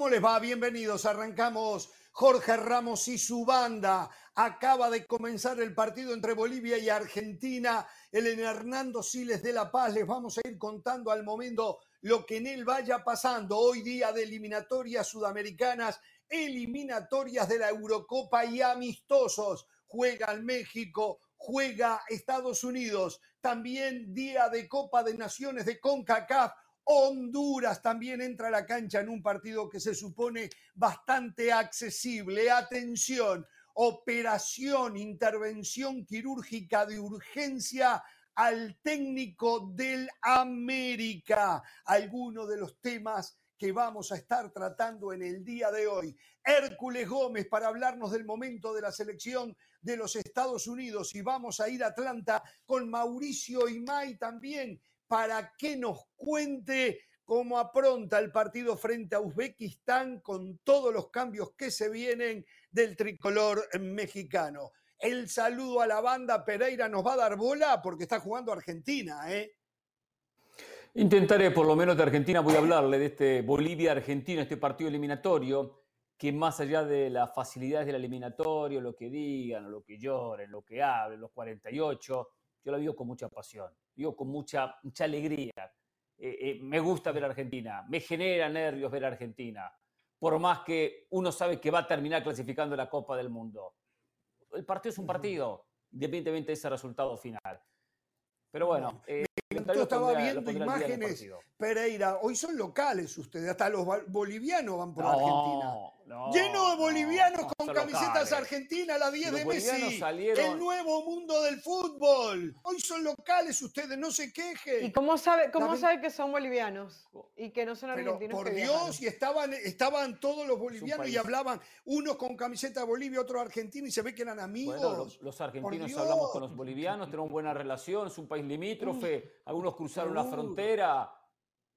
¿Cómo les va? Bienvenidos. Arrancamos Jorge Ramos y su banda. Acaba de comenzar el partido entre Bolivia y Argentina. El Hernando Siles de La Paz. Les vamos a ir contando al momento lo que en él vaya pasando. Hoy día de eliminatorias sudamericanas, eliminatorias de la Eurocopa y amistosos. Juega el México, juega Estados Unidos. También día de Copa de Naciones de CONCACAF Honduras también entra a la cancha en un partido que se supone bastante accesible. Atención, operación, intervención quirúrgica de urgencia al técnico del América. Algunos de los temas que vamos a estar tratando en el día de hoy. Hércules Gómez para hablarnos del momento de la selección de los Estados Unidos y vamos a ir a Atlanta con Mauricio Imay también para que nos cuente cómo apronta el partido frente a Uzbekistán con todos los cambios que se vienen del tricolor mexicano. El saludo a la banda Pereira nos va a dar bola porque está jugando Argentina, ¿eh? Intentaré, por lo menos de Argentina, voy a hablarle de este Bolivia-Argentina, este partido eliminatorio, que más allá de las facilidades del eliminatorio, lo que digan, lo que lloren, lo que hablen, los 48, yo lo vivo con mucha pasión, vivo con mucha, mucha alegría. Eh, eh, me gusta ver a Argentina, me genera nervios ver a Argentina, por más que uno sabe que va a terminar clasificando la Copa del Mundo. El partido es un partido, independientemente de ese resultado final. Pero bueno, eh, yo estaba viendo imágenes, Pereira, hoy son locales ustedes, hasta los bolivianos van por Argentina. Lleno de bolivianos con camisetas argentinas, la 10 de Messi. El nuevo mundo del fútbol. Hoy son locales ustedes, no se quejen. ¿Y cómo sabe, cómo sabe que son bolivianos y que no son argentinos? por Dios, y estaban, estaban todos los bolivianos y hablaban, unos con camiseta de Bolivia, otros argentinos, y se ve que eran amigos. los, argentinos hablamos con los bolivianos, tenemos buena relación, es un país limítrofe, algunos cruzaron la frontera,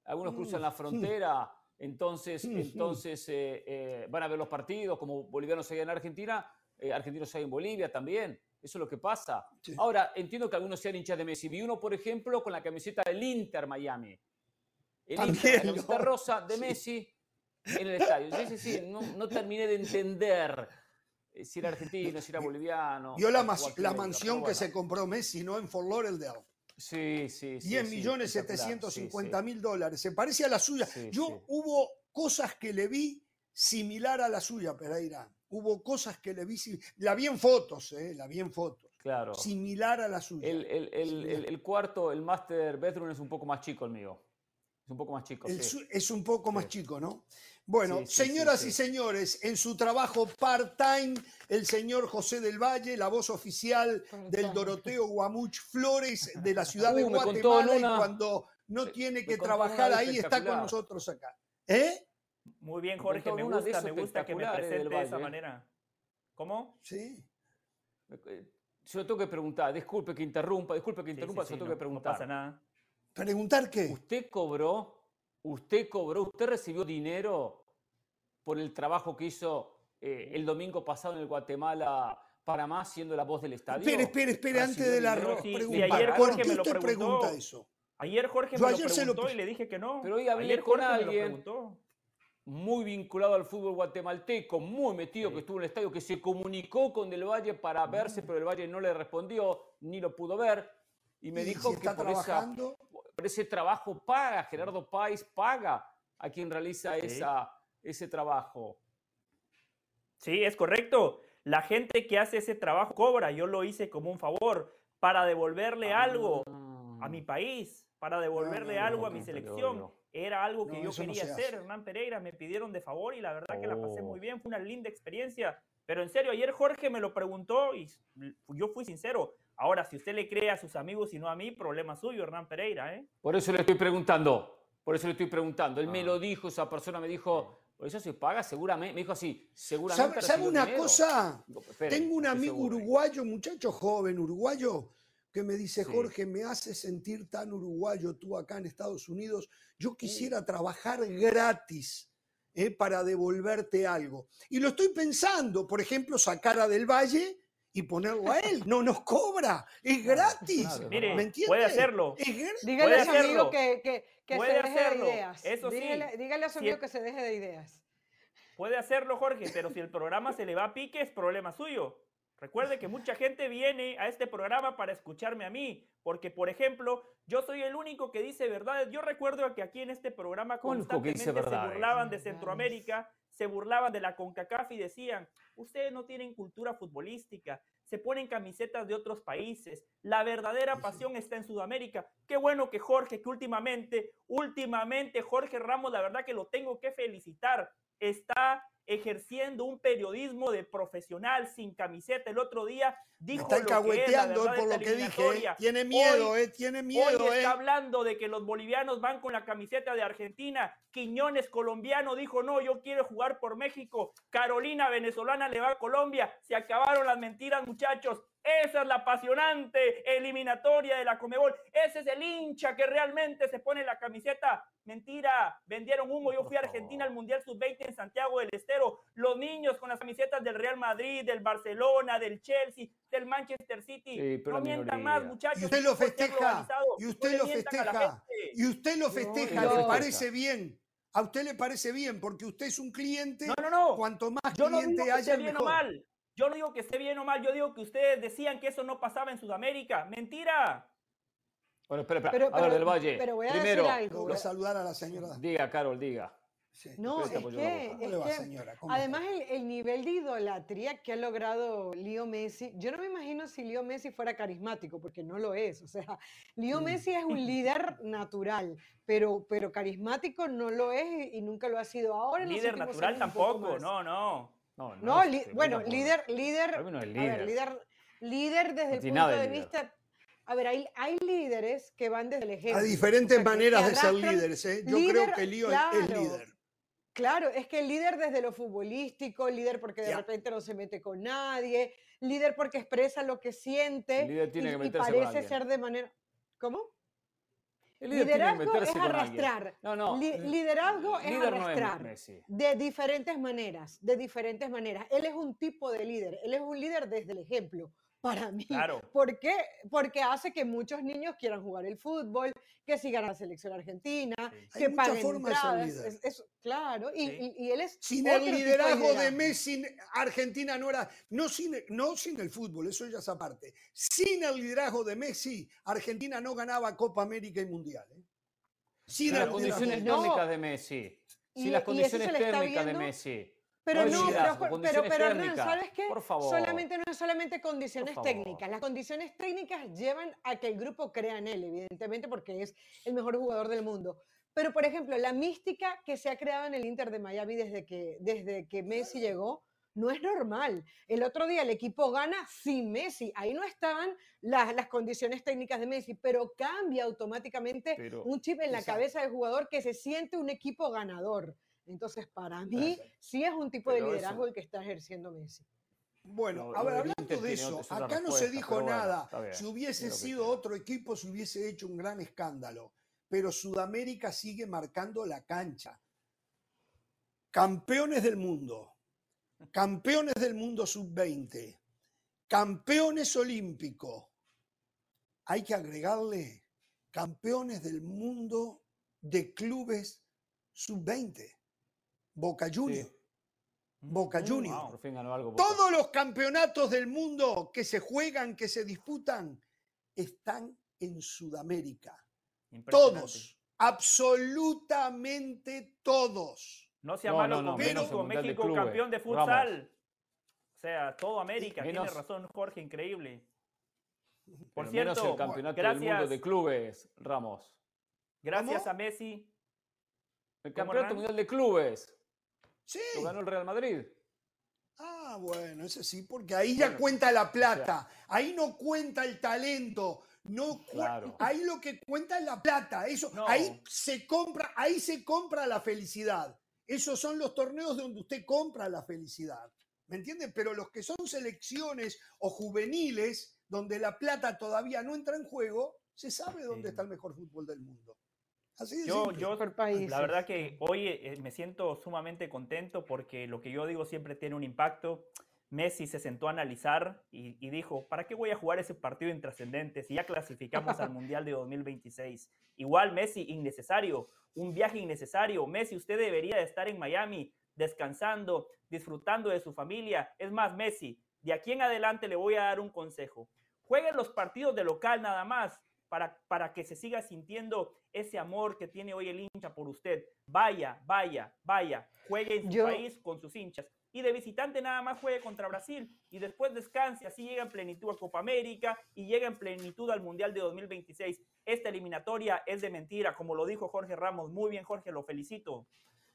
algunos cruzan la frontera entonces, entonces eh, eh, van a ver los partidos, como bolivianos hay en Argentina, eh, argentinos hay en Bolivia también. Eso es lo que pasa. Ahora, entiendo que algunos sean hinchas de Messi. Vi uno, por ejemplo, con la camiseta del Inter Miami. El Inter, la camiseta rosa de Messi en el estadio. Sí, sí, sí. No, terminé de entender si era argentino, si era boliviano. Vio la, la mansión que se compró Messi, ¿no? En Fort Lauderdale. Sí, sí, sí. 10 millones 750 mil dólares. Se parece a la suya. Yo hubo cosas que le vi similar a la suya, Pereira. Hubo cosas que le vi, la vi en fotos, ¿eh? la vi en fotos. Claro. Similar a la suya. El, el cuarto, el master bedroom es un poco más chico el mío. Es un poco más chico. Es un poco más chico, ¿no? Bueno, señoras y señores, en su trabajo part-time, el señor José del Valle, la voz oficial del Doroteo Guamuch Flores de la ciudad de uh, Guatemala, y cuando no tiene que trabajar ahí, está con nosotros acá. ¿Eh? Muy bien, Jorge, me gusta, me gusta que me presente de esa manera. ¿Cómo? Sí. Eh, se lo tengo que preguntar, disculpe que interrumpa, disculpe que interrumpa, se lo tengo que preguntar. No pasa nada. ¿Preguntar qué? ¿Usted cobró usted cobró, usted recibió dinero por el trabajo que hizo eh, el domingo pasado en el Guatemala Panamá siendo la voz del estadio. Espere, espere, espere, antes de la pregunta. ayer Jorge me lo preguntó. eso? Ayer Jorge me lo preguntó y le dije que no. Pero hoy hablé con alguien muy vinculado al fútbol guatemalteco, muy metido que estuvo en el estadio, que se comunicó con Del Valle para verse, pero Del Valle no le respondió, ni lo pudo ver. Y me dijo que está trabajando? Pero ese trabajo paga, Gerardo Páez paga a quien realiza esa, ese trabajo. Sí, es correcto. La gente que hace ese trabajo cobra. Yo lo hice como un favor para devolverle ah. algo a mi país, para devolverle algo a mi selección. Era algo que yo quería hacer, Hernán Pereira. Me pidieron de favor y la verdad que la pasé muy oh. bien. Fue una linda experiencia. Pero en serio, ayer Jorge me lo preguntó y yo fui sincero. Ahora, si usted le cree a sus amigos y no a mí, problema suyo, Hernán Pereira. ¿eh? Por eso le estoy preguntando. Por eso le estoy preguntando. Él me ah. lo dijo, esa persona me dijo, por eso se paga seguramente. Me dijo así, seguramente. ¿Sabe, una cosa? Tengo un amigo uruguayo, muchacho joven uruguayo, que me dice, Jorge, me hace sentir tan uruguayo tú acá en Estados Unidos. Yo quisiera trabajar gratis. ¿eh? para devolverte algo. Y lo estoy pensando, por ejemplo, sacar a Del Valle y ponerlo a él. No nos cobra, es gratis. Mire, ¿Me puede hacerlo. Dígale a su amigo que, que, se deje de ideas. Eso dígale, dígale, a su amigo que se deje de ideas. Puede hacerlo, Jorge, pero si el programa se le va a pique, es problema suyo. Recuerde que mucha gente viene a este programa para escucharme a mí, porque, por ejemplo, yo soy el único que dice verdades. Yo recuerdo que aquí en este programa constantemente se burlaban de Centroamérica, se burlaban de la CONCACAF y decían, ustedes no tienen cultura futbolística, se ponen camisetas de otros países. La verdadera pasión está en Sudamérica. Qué bueno que Jorge, que últimamente, últimamente Jorge Ramos, la verdad que lo tengo que felicitar, está ejerciendo un periodismo de profesional sin camiseta. El otro día dijo está alcahueteando por lo que dije. ¿eh? Tiene miedo, eh, tiene miedo. Hoy está eh. hablando de que los bolivianos van con la camiseta de Argentina. Quiñones colombiano dijo, no, yo quiero jugar por México. Carolina venezolana le va a Colombia. Se acabaron las mentiras, muchachos. Esa es la apasionante eliminatoria de la Comebol. Ese es el hincha que realmente se pone la camiseta. Mentira, vendieron humo. Yo fui a Argentina al Mundial Sub-20 en Santiago del Estero. Los niños con las camisetas del Real Madrid, del Barcelona, del Chelsea, del Manchester City. no mientan más, muchachos. Y usted lo festeja. Y usted lo festeja. Y usted lo festeja. Le parece bien. A usted le parece bien porque usted es un cliente. No, no, no. Cuanto más cliente haya, mejor. mal. Yo no digo que esté bien o mal, yo digo que ustedes decían que eso no pasaba en Sudamérica. ¡Mentira! Bueno, espera, espera. Pero, a ver, del Valle. Pero voy a Primero, decir algo. Voy a saludar a la señora. Diga, Carol, diga. Sí. No, es que, es va, que señora? además el, el, nivel de idolatría que ha logrado Leo Messi, yo no me imagino si Leo Messi fuera carismático, porque no lo es. O sea, Leo mm. Messi es un líder natural, pero, pero carismático no lo es y, y nunca lo ha sido. Ahora líder natural tampoco, no, no. No, no, bueno, líder, líder, líder. líder, líder desde el punto de, vista... A ver, hay, hay, líderes que van desde el ejemplo. A diferentes maneras de ser líderes, ¿eh? Yo creo que Lío es líder. Claro, es que el líder desde lo futbolístico, líder porque de repente no se mete con nadie, líder porque expresa lo que siente y, parece ser de manera... ¿Cómo? Liderazgo es arrastrar. No, no. liderazgo es arrastrar de diferentes maneras, de diferentes maneras. Él es un tipo de líder, él es un líder desde el ejemplo para mí. Claro. ¿Por qué? Porque hace que muchos niños quieran jugar el fútbol, que sigan a la selección argentina, que Hay paguen entradas. Es, es, claro, y, y, y, él es Sin el liderazgo de, Messi, Argentina no era, no sin, no sin el fútbol, eso ya es aparte. Sin el liderazgo de Messi, Argentina no ganaba Copa América y Mundial. ¿eh? Sin las condiciones técnicas de Messi. Sin las condiciones técnicas de Messi. Pero no, pero, pero, pero Hernán, ¿sabes qué? Por favor. Solamente no es solamente condiciones técnicas. Las condiciones técnicas llevan a que el grupo crea en él, evidentemente, porque es el mejor jugador del mundo. Pero, por ejemplo, la mística que se ha creado en el Inter de Miami desde que, desde que Messi llegó, no es normal. El otro día el equipo gana sin Messi. Ahí no estaban las, las condiciones técnicas de Messi, pero cambia automáticamente un chip en la cabeza del jugador que se siente un equipo ganador. Entonces, para mí, sí es un tipo de liderazgo el que está ejerciendo Messi. Bueno, a ver, hablando de eso, acá no se dijo nada. si hubiese sido otro equipo, se hubiese hecho un gran escándalo. Pero Sudamérica sigue marcando la cancha. Campeones del mundo, campeones del mundo sub-20, campeones olímpicos. Hay que agregarle campeones del mundo de clubes sub-20. Boca Juniors. Boca mm, Juniors. Todos los campeonatos del mundo que se juegan, que se disputan, están en Sudamérica. Todos. Absolutamente todos. No sea malo no, México, México campeón de futsal. O sea, todo América, tiene razón Jorge, increíble. Por cierto, el campeonato gracias, del mundo de clubes, Ramos. Gracias a Messi. El campeonato mundial de clubes. Sí. Lo ganó el Real Madrid. Ah, bueno, ese sí, porque ahí ya cuenta la plata, ahí no cuenta el talento, no ahí lo que cuenta es la plata, eso, ahí se compra, ahí se compra la felicidad. Esos son los torneos donde usted compra la felicidad. ¿Me entiende? Pero los que son selecciones o juveniles, donde la plata todavía no entra en juego, se sabe dónde está el mejor fútbol del mundo yo, yo la verdad que hoy eh, me siento sumamente contento porque lo que yo digo siempre tiene un impacto. Messi se sentó a analizar y, y dijo, ¿para qué voy a jugar ese partido intrascendente si ya clasificamos al Mundial de 2026? Igual Messi, innecesario, un viaje innecesario. Messi, usted debería de estar en Miami descansando, disfrutando de su familia. Es más, Messi, de aquí en adelante le voy a dar un consejo. Jueguen los partidos de local nada más para, para que se siga sintiendo ese amor que tiene hoy el hincha por usted. Vaya, vaya, vaya, juegue en su país con sus hinchas. Y de visitante nada más juegue contra Brasil y después descanse, así llega en plenitud a Copa América y llega en plenitud al Mundial de 2026. Esta eliminatoria es de mentira, como lo dijo Jorge Ramos. Muy bien, Jorge, lo felicito.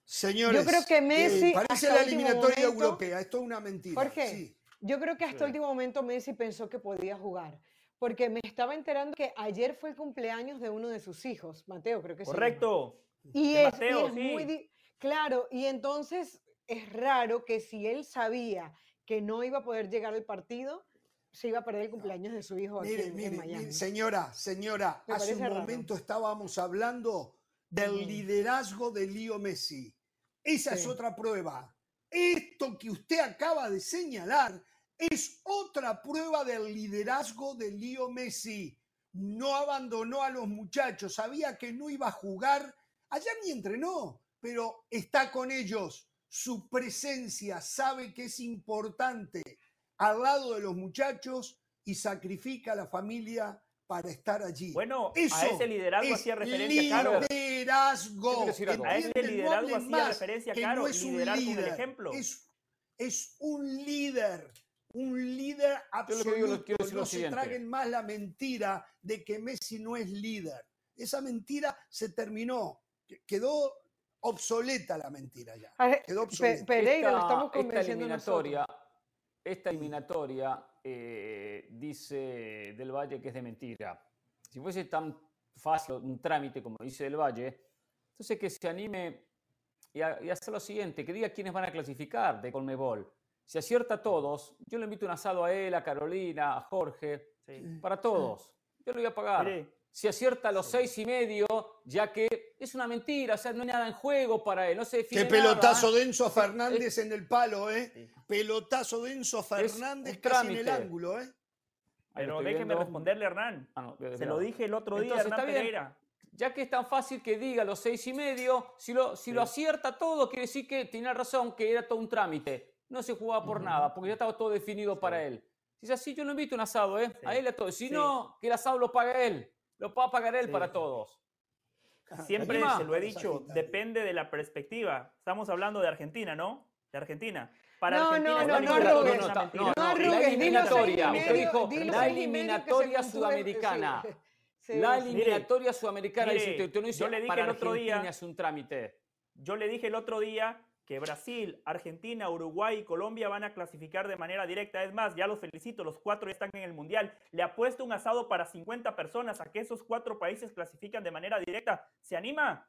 Señores, yo creo que Messi. parece la eliminatoria europea, esto es una mentira. Jorge, yo creo que hasta el último momento Messi pensó que podía jugar porque me estaba enterando que ayer fue el cumpleaños de uno de sus hijos, Mateo, creo que sí. Correcto. Y es, muy claro, y entonces es raro que si él sabía que no iba a poder llegar al partido, se iba a perder el cumpleaños de su hijo aquí en, Miami. señora, señora, hace un momento estábamos hablando del mm. liderazgo de Leo Messi. Esa es otra prueba. Esto que usted acaba de señalar es otra prueba del liderazgo de Leo Messi. No abandonó a los muchachos, sabía que no iba a jugar, allá ni entrenó, pero está con ellos. Su presencia sabe que es importante al lado de los muchachos y sacrifica a la familia para estar allí. Bueno, a ese liderazgo hacía referencia Caro. Liderazgo. A ese liderazgo hacía referencia Caro. No es un líder, ejemplo. Es, es un líder un líder absoluto. no se traguen más la mentira de que Messi no es líder. Esa mentira se terminó. Quedó obsoleta la mentira ya. Quedó obsoleta. Pereira, esta, estamos esta eliminatoria, esta eliminatoria eh, dice Del Valle que es de mentira. Si fuese tan fácil un trámite como dice Del Valle, entonces que se anime y, a, y hacer lo siguiente, que diga quiénes van a clasificar de Colmebol si acierta a todos, yo le invito un asado a él, a Carolina, a Jorge, para todos. Yo lo voy a pagar. Si acierta a los seis y medio, ya que es una mentira, o sea, no hay nada en juego para él, no se Qué pelotazo denso a Fernández en el palo, ¿eh? Pelotazo denso a Fernández casi en el ángulo, ¿eh? Pero déjeme responderle, Hernán. Ah, se lo dije el otro día, Hernán Pereira. Ya que es tan fácil que diga los seis y medio, si lo, si lo acierta todo, quiere decir que tiene razón, que era todo un trámite no se jugaba por nada, porque ya estaba todo definido para él. Si es así, yo no invito un asado, ¿eh? A él a todos. Si no, que el asado lo paga él. Lo va a pagar él para todos. Siempre se lo he dicho, depende de la perspectiva. Estamos hablando de Argentina, ¿no? De Argentina. Para no, Argentina, no, no, no, no, no, no, la eliminatoria. Usted dijo la eliminatoria sudamericana. La eliminatoria sudamericana. yo le dije el otro día. es un trámite. Yo le dije el otro día que Brasil, Argentina, Uruguay y Colombia van a clasificar de manera directa. Es más, ya los felicito, los cuatro están en el Mundial. Le apuesto un asado para 50 personas a que esos cuatro países clasifican de manera directa. ¿Se anima?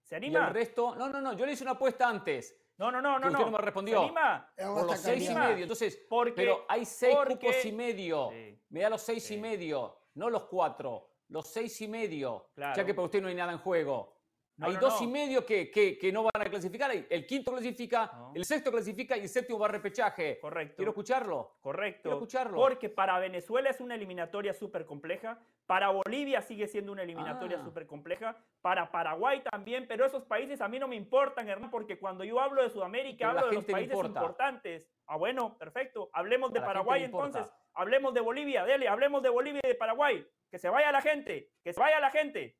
¿Se anima? Y el resto, no, no, no, yo le hice una apuesta antes. No, no, no, no. Usted no me respondió. ¿Se anima? Por los seis y medio. Entonces, pero hay seis cupos y medio. Me da los seis y medio, no los cuatro. Los seis y medio. Ya que para usted no hay nada en juego. Hay dos y medio que, que, no van a clasificar. El quinto clasifica, el sexto clasifica y el séptimo va a repechaje. Correcto. Quiero escucharlo. Correcto. Quiero escucharlo. Porque para Venezuela es una eliminatoria súper compleja. Para Bolivia sigue siendo una eliminatoria ah. súper compleja. Para Paraguay también. Pero esos países a mí no me importan, hermano, porque cuando yo hablo de Sudamérica, hablo de los países importantes. Ah, bueno, perfecto. Hablemos de Paraguay entonces. Hablemos de Bolivia. Dele, hablemos de Bolivia y de Paraguay. Que se vaya la gente. Que se vaya la gente.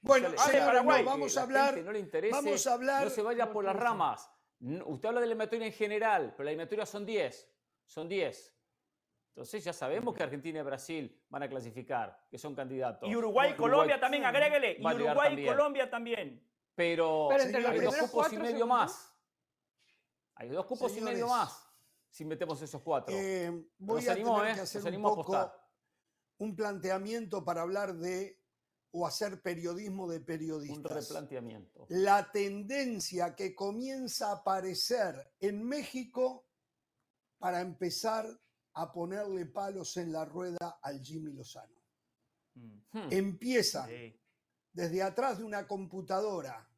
Bueno, vamos a hablar. No le interese, vamos a hablar. No se vaya por las ramas. Usted habla de la eliminatoria en general, pero la eliminatoria son 10. Son 10. Entonces ya sabemos que Argentina y Brasil van a clasificar, que son candidatos. Y Uruguay y Colombia también, agréguele. Y Uruguay y Colombia también. Pero, hay dos cupos y medio más. Hay dos cupos y medio más si metemos esos cuatro. Eh, voy a tener que ¿eh? hacer un poco un planteamiento para hablar de o hacer periodismo de periodistas. Un replanteamiento. La tendencia que comienza a aparecer en México para empezar a ponerle palos en la rueda al Jimmy Lozano. Mm. Hmm. Empiezan desde atrás de una computadora,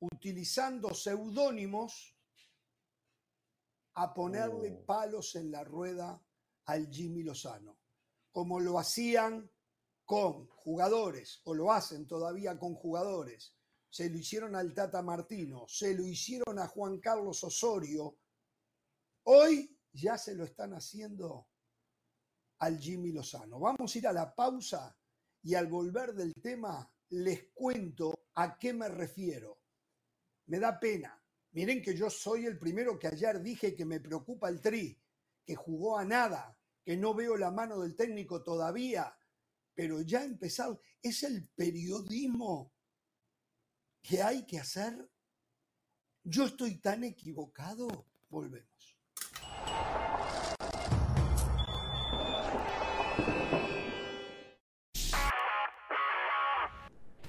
utilizando seudónimos, a ponerle oh. palos en la rueda al Jimmy Lozano, como lo hacían con jugadores, o lo hacen todavía con jugadores, se lo hicieron al Tata Martino, se lo hicieron a Juan Carlos Osorio, hoy ya se lo están haciendo al Jimmy Lozano. Vamos a ir a la pausa y al volver del tema les cuento a qué me refiero. Me da pena. Miren que yo soy el primero que ayer dije que me preocupa el tri, que jugó a nada, que no veo la mano del técnico todavía, pero ya empezado. Es el periodismo que hay que hacer. Yo estoy tan equivocado. Volvemos.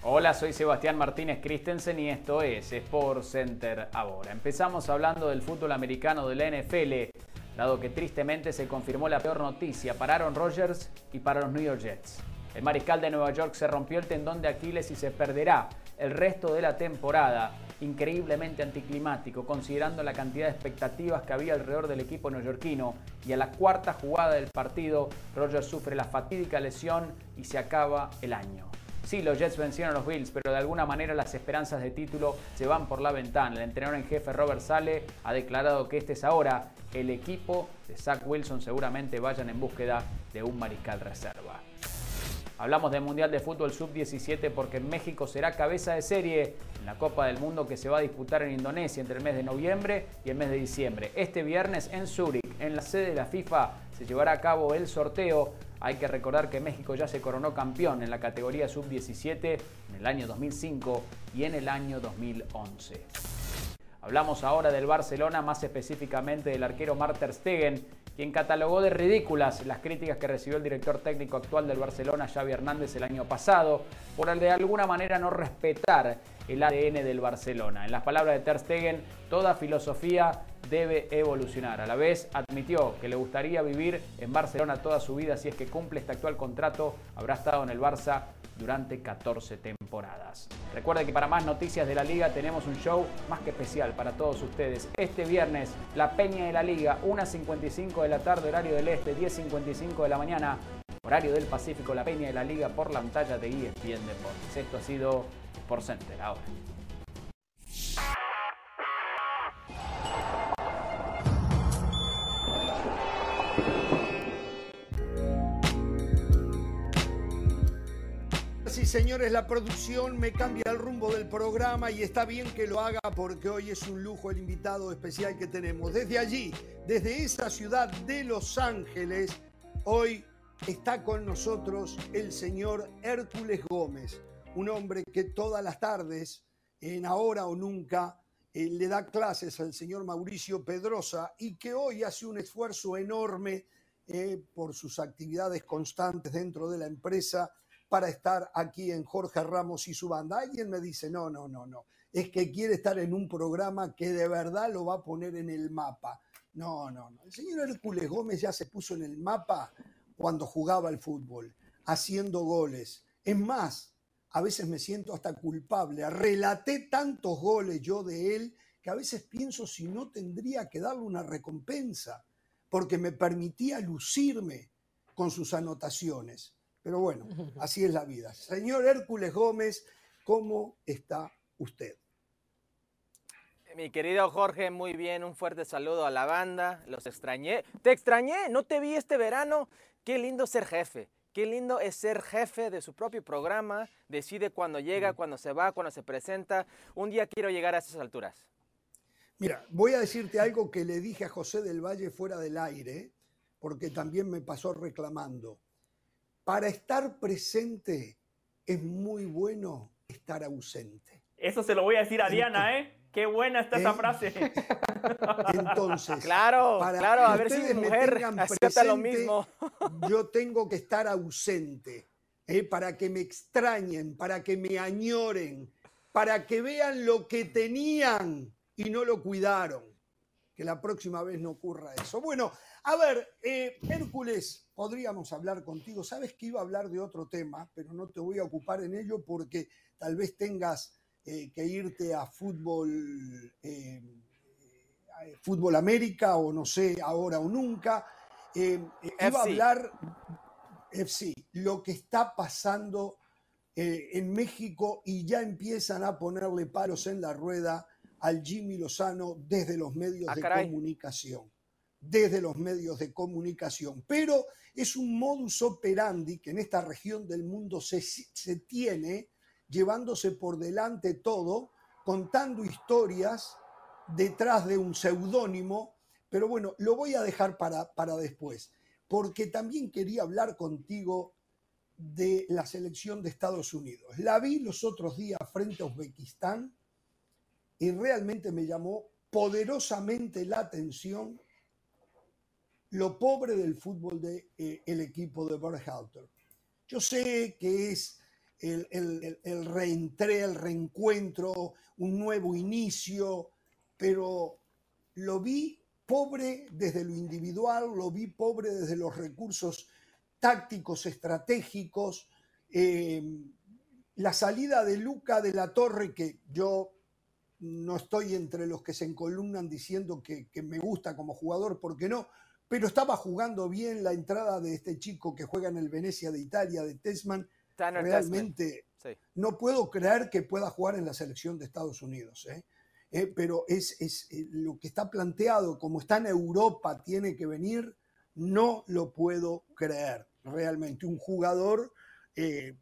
Hola, soy Sebastián Martínez Christensen y esto es Sport Center ahora. Empezamos hablando del fútbol americano de la NFL, dado que tristemente se confirmó la peor noticia para Aaron Rodgers y para los New York Jets. El mariscal de Nueva York se rompió el tendón de Aquiles y se perderá el resto de la temporada. Increíblemente anticlimático, considerando la cantidad de expectativas que había alrededor del equipo neoyorquino. Y a la cuarta jugada del partido, Rodgers sufre la fatídica lesión y se acaba el año. Sí, los Jets vencieron a los Bills, pero de alguna manera las esperanzas de título se van por la ventana. El entrenador en jefe Robert Sale ha declarado que este es ahora el equipo de Zach Wilson. Seguramente vayan en búsqueda de un mariscal reserva. Hablamos del Mundial de Fútbol Sub-17 porque México será cabeza de serie en la Copa del Mundo que se va a disputar en Indonesia entre el mes de noviembre y el mes de diciembre. Este viernes en Zúrich, en la sede de la FIFA, se llevará a cabo el sorteo hay que recordar que México ya se coronó campeón en la categoría sub-17 en el año 2005 y en el año 2011. Hablamos ahora del Barcelona, más específicamente del arquero Marter Stegen, quien catalogó de ridículas las críticas que recibió el director técnico actual del Barcelona, Xavi Hernández, el año pasado, por el de alguna manera no respetar el ADN del Barcelona. En las palabras de Ter Stegen, toda filosofía debe evolucionar. A la vez admitió que le gustaría vivir en Barcelona toda su vida si es que cumple este actual contrato. Habrá estado en el Barça durante 14 temporadas. Recuerden que para más noticias de la liga tenemos un show más que especial para todos ustedes. Este viernes, la Peña de la Liga, 1.55 de la tarde, horario del Este, 10.55 de la mañana, horario del Pacífico, la Peña de la Liga por la pantalla de ESPN Deportes. Esto ha sido por Center ahora. Sí, señores, la producción me cambia el rumbo del programa y está bien que lo haga porque hoy es un lujo el invitado especial que tenemos. Desde allí, desde esa ciudad de Los Ángeles, hoy está con nosotros el señor Hércules Gómez, un hombre que todas las tardes, en Ahora o Nunca, eh, le da clases al señor Mauricio Pedrosa y que hoy hace un esfuerzo enorme eh, por sus actividades constantes dentro de la empresa para estar aquí en Jorge Ramos y su banda. Alguien me dice, no, no, no, no, es que quiere estar en un programa que de verdad lo va a poner en el mapa. No, no, no. El señor Hércules Gómez ya se puso en el mapa cuando jugaba al fútbol, haciendo goles. Es más, a veces me siento hasta culpable. Relaté tantos goles yo de él que a veces pienso si no tendría que darle una recompensa, porque me permitía lucirme con sus anotaciones. Pero bueno, así es la vida. Señor Hércules Gómez, ¿cómo está usted? Mi querido Jorge, muy bien, un fuerte saludo a la banda, los extrañé. Te extrañé, no te vi este verano. Qué lindo ser jefe, qué lindo es ser jefe de su propio programa, decide cuándo llega, cuándo se va, cuándo se presenta. Un día quiero llegar a esas alturas. Mira, voy a decirte algo que le dije a José del Valle fuera del aire, porque también me pasó reclamando para estar presente es muy bueno estar ausente. Eso se lo voy a decir a Diana, ¿eh? Qué buena está esa ¿Eh? frase. Entonces, claro, claro, a ver si mi mujer acepta lo mismo. yo tengo que estar ausente ¿eh? para que me extrañen, para que me añoren, para que vean lo que tenían y no lo cuidaron. Que la próxima vez no ocurra eso. Bueno, a ver, eh, Hércules, podríamos hablar contigo. Sabes que iba a hablar de otro tema, pero no te voy a ocupar en ello porque tal vez tengas eh, que irte a fútbol, eh, fútbol América o no sé, ahora o nunca. iba a hablar, sí, lo que está pasando en México y ya empiezan a ponerle paros en la rueda al Jimmy Lozano desde los medios ah, de comunicación. Desde los medios de comunicación. Pero es un modus operandi que en esta región del mundo se, se tiene, llevándose por delante todo, contando historias detrás de un seudónimo. Pero bueno, lo voy a dejar para, para después, porque también quería hablar contigo de la selección de Estados Unidos. La vi los otros días frente a Uzbekistán y realmente me llamó poderosamente la atención lo pobre del fútbol del de, eh, equipo de Berhalter. Yo sé que es el, el, el reentré, el reencuentro, un nuevo inicio, pero lo vi pobre desde lo individual, lo vi pobre desde los recursos tácticos, estratégicos. Eh, la salida de Luca de la Torre, que yo no estoy entre los que se encolumnan diciendo que, me gusta como jugador, porque no, pero estaba jugando bien la entrada de este chico que juega en el Venecia de Italia, de Tesman. Realmente no puedo creer que pueda jugar en la selección de Estados Unidos. ¿eh? Eh, pero es, es lo que está planteado, como está en Europa, tiene que venir, no lo puedo creer realmente. Un jugador eh,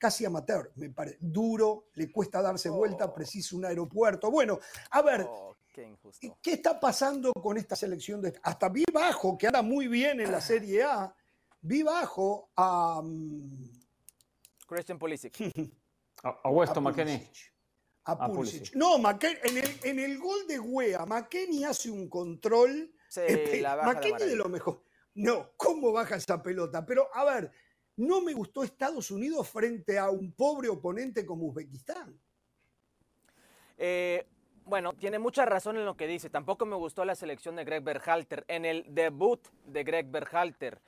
casi amateur, me parece. Duro, le cuesta darse vuelta, oh. precisa un aeropuerto. Bueno, a ver, oh, qué, está pasando con esta selección? De, hasta vi bajo, que anda muy bien en la Serie A, vi bajo a... Mm, Christian Pulisic. a, a Weston McKenny. A Pulisic. No, en, el, en el gol de Wea, McKenny hace un control. Sí, la baja de lo mejor. No, ¿cómo baja esa pelota? Pero a ver, no me gustó Estados Unidos frente a un pobre oponente como Uzbekistán. Eh, bueno, tiene mucha razón en lo que dice. Tampoco me gustó la selección de Greg Berhalter. En el debut de Greg Berhalter,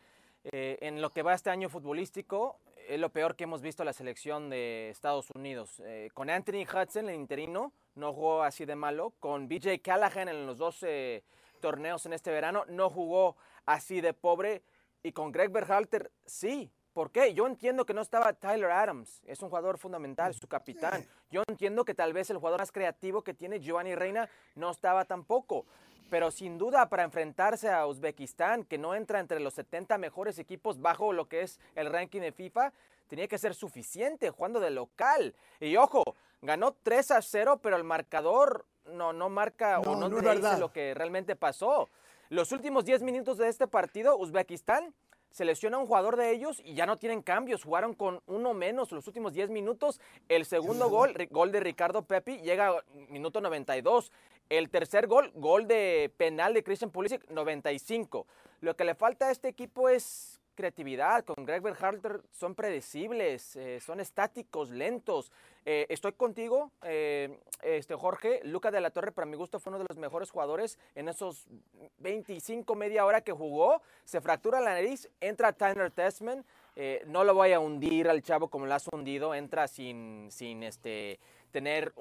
eh, en lo que va este año futbolístico, es lo peor que hemos visto la selección de Estados Unidos. Eh, con Anthony Hudson, el interino, no jugó así de malo. Con BJ Callahan en los dos torneos en este verano, no jugó así de pobre. Y con Greg Berhalter, sí. ¿Por qué? Yo entiendo que no estaba Tyler Adams, es un jugador fundamental, su capitán. Yo entiendo que tal vez el jugador más creativo que tiene Giovanni Reina no estaba tampoco. Pero sin duda para enfrentarse a Uzbekistán, que no entra entre los 70 mejores equipos bajo lo que es el ranking de FIFA, tenía que ser suficiente jugando de local. Y ojo, ganó 3 a 0, pero el marcador no, no marca o no, dice lo que realmente pasó. Los últimos 10 minutos de este partido, Uzbekistán selecciona a un jugador de ellos y ya no tienen cambios. Jugaron con uno menos los últimos 10 minutos. El segundo gol, gol de Ricardo Pepi, llega minuto 92. El tercer gol, gol de penal de Christian Pulisic, 95. Lo que le falta a este equipo es creatividad. Con Greg Berhalter son predecibles, eh, son estáticos, lentos. Eh, estoy contigo, eh, este Jorge. Luca de la Torre, para mi gusto, fue uno de los mejores jugadores en esos 25, media hora que jugó. Se fractura la nariz, entra Tyler Tessman. No lo voy a hundir al chavo como lo has hundido. Entra sin, sin este, tener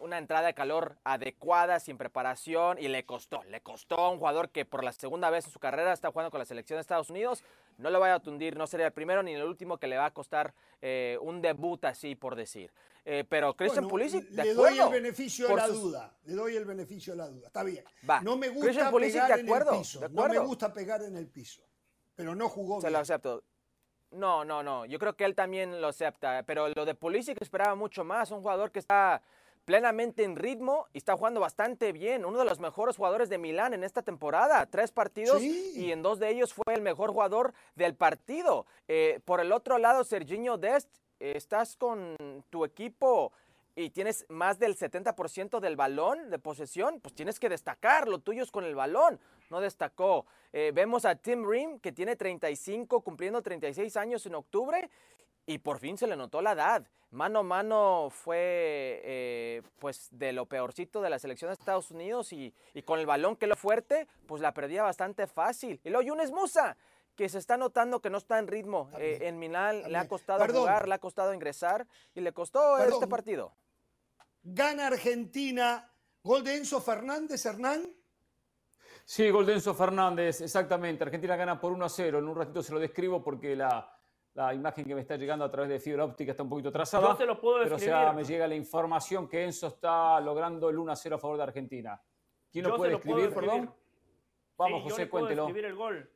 una entrada de calor adecuada, sin preparación, y le costó. Le costó a un jugador que por la segunda vez en su carrera está jugando con la selección de Estados Unidos. No lo voy a tundir, no sería el primero ni el último que le va a costar eh, un debut así, por decir. Eh, pero Christian Pulisic, le doy el beneficio de la duda. Le doy el beneficio de la duda. Está bien. No me gusta pegar en el piso. No me gusta pegar en el piso. Pero no jugó. Se lo acepto. No, no, no. Yo creo que él también lo acepta. Pero lo de Pulisic esperaba mucho más. Un jugador que está plenamente en ritmo y está jugando bastante bien. Uno de los mejores jugadores de Milán en esta temporada. Tres partidos y en dos de ellos fue el mejor jugador del partido. Eh, por el otro lado, Serginho Dest, estás con tu equipo y tienes más del 70% del balón de posesión, pues tienes que destacar, lo tuyo es con el balón, no destacó. Eh, vemos a Tim Ream, que tiene 35, cumpliendo 36 años en octubre, y por fin se le notó la edad. Mano a mano fue eh, pues de lo peorcito de la selección de Estados Unidos y, con el balón que lo fuerte, pues la perdía bastante fácil. Y luego Yunes Musa, que se está notando que no está en ritmo. Eh, en Milán le ha costado jugar, le ha costado ingresar y le costó este partido. Gana Argentina, gol de Enzo Fernández, Hernán. Sí, gol de Enzo Fernández, exactamente. Argentina gana por 1 a 0. En un ratito se lo describo porque la, la imagen que me está llegando a través de fibra óptica está un poquito atrasada. Yo se lo puedo describir. Pero o sea, me llega la información que Enzo está logrando el 1 a 0 a favor de Argentina. ¿Quién lo puede escribir, perdón? Vamos, José, yo cuéntelo. Puedo escribir el gol.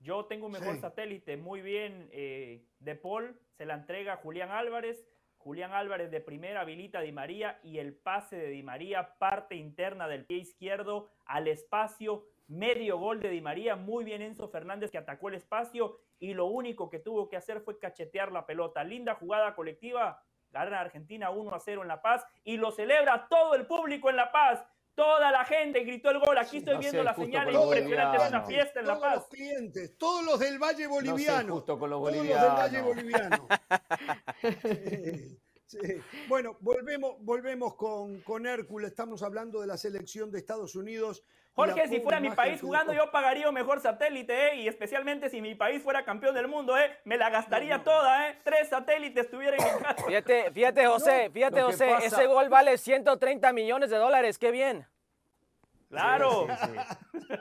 Yo tengo un mejor satélite, muy bien. Eh, de Paul se la entrega a Julián Álvarez. Julián Álvarez de primera habilita a Di María y el pase de Di María, parte interna del pie izquierdo al espacio, medio gol de Di María, muy bien Enzo Fernández que atacó el espacio y lo único que tuvo que hacer fue cachetear la pelota. Linda jugada colectiva, gana Argentina 1 a 0 en La Paz y lo celebra todo el público en La Paz. Toda la gente gritó el gol. Aquí estoy viendo la señal impresionante de una fiesta en La Paz. Todos los clientes, todos los del Valle Boliviano. justo con los bolivianos. Todos los del Valle Boliviano. Bueno, volvemos, volvemos con, con Hércules. Estamos hablando de la selección de Estados Unidos. Jorge, si fuera mi país jugando, yo pagaría un mejor satélite, ¿eh? Y especialmente si mi país fuera campeón del mundo, ¿eh? Me la gastaría toda, ¿eh? Tres satélites tuvieran en casa. Fíjate, fíjate, José, fíjate, José. Ese gol vale 130 millones de dólares. ¡Qué bien! Claro.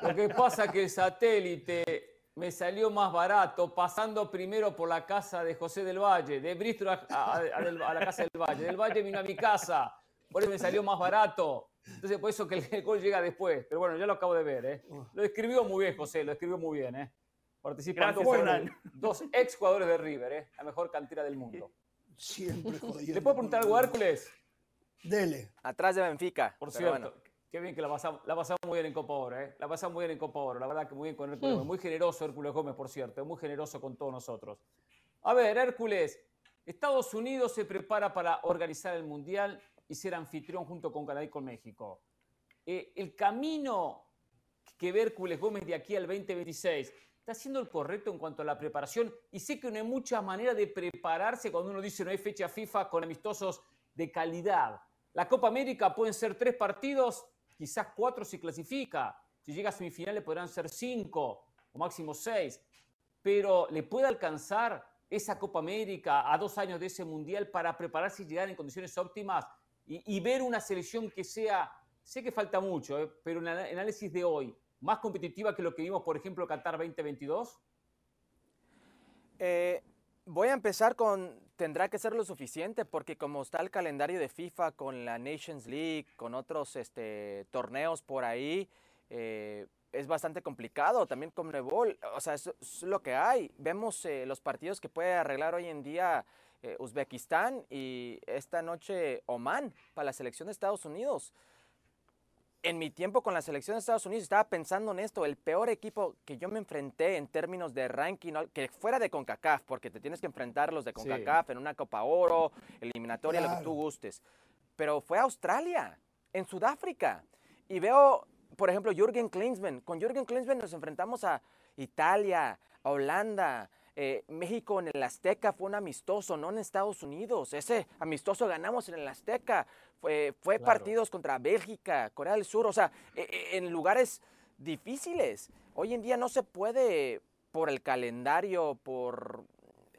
Lo que pasa es que el satélite me salió más barato pasando primero por la casa de José del Valle, de Bristol a, la casa del Valle. Del Valle vino a mi casa, por eso me salió más barato. Entonces, por eso que el gol llega después. Pero bueno, ya lo acabo de ver. ¿eh? Lo escribió muy bien, José, lo escribió muy bien. ¿eh? Participan dos, ex jugadores de River, ¿eh? la mejor cantera del mundo. Siempre ¿Le puedo preguntar algo a Hércules? Dele. Atrás de Benfica. Por cierto, Qué bien que la pasamos, la pasamos muy bien en Copa Oro, ¿eh? La pasamos muy bien en Copa Oro. La verdad que muy bien con Hércules. Mm. Muy generoso Hércules Gómez, por cierto. Muy generoso con todos nosotros. A ver, Hércules. Estados Unidos se prepara para organizar el Mundial y ser anfitrión junto con Canadá y con México. Eh, el camino que ve Hércules Gómez de aquí al 2026 está siendo el correcto en cuanto a la preparación. Y sé que no hay muchas maneras de prepararse cuando uno dice no hay fecha FIFA con amistosos de calidad. La Copa América pueden ser tres partidos quizás cuatro si clasifica. Si llega a semifinales podrán ser cinco o máximo seis. Pero le puede alcanzar esa Copa América a dos años de ese Mundial para prepararse y llegar en condiciones óptimas y, ver una selección que sea, sé que falta mucho, eh, pero un análisis de hoy, más competitiva que lo que vimos, por ejemplo, Qatar 2022? Eh, Voy a empezar con, tendrá que ser lo suficiente, porque como está el calendario de FIFA con la Nations League, con otros este, torneos por ahí, eh, es bastante complicado. También con Nebol, o sea, es, lo que hay. Vemos eh, los partidos que puede arreglar hoy en día eh, Uzbekistán y esta noche Oman para la selección de Estados Unidos en mi tiempo con la selección de Estados Unidos estaba pensando en esto, el peor equipo que yo me enfrenté en términos de ranking, que fuera de CONCACAF, porque te tienes que enfrentar a los de CONCACAF en una Copa Oro, eliminatoria, lo que tú gustes. Pero fue Australia, en Sudáfrica. Y veo, por ejemplo, Jürgen Klinsmann. Con Jürgen Klinsmann nos enfrentamos a Italia, a Holanda, eh, México en el Azteca fue un amistoso, no en Estados Unidos. Ese amistoso ganamos en el Azteca. Fue, fue partidos contra Bélgica, Corea del Sur, o sea, e, e, en lugares difíciles. Hoy en día no se puede por el calendario, por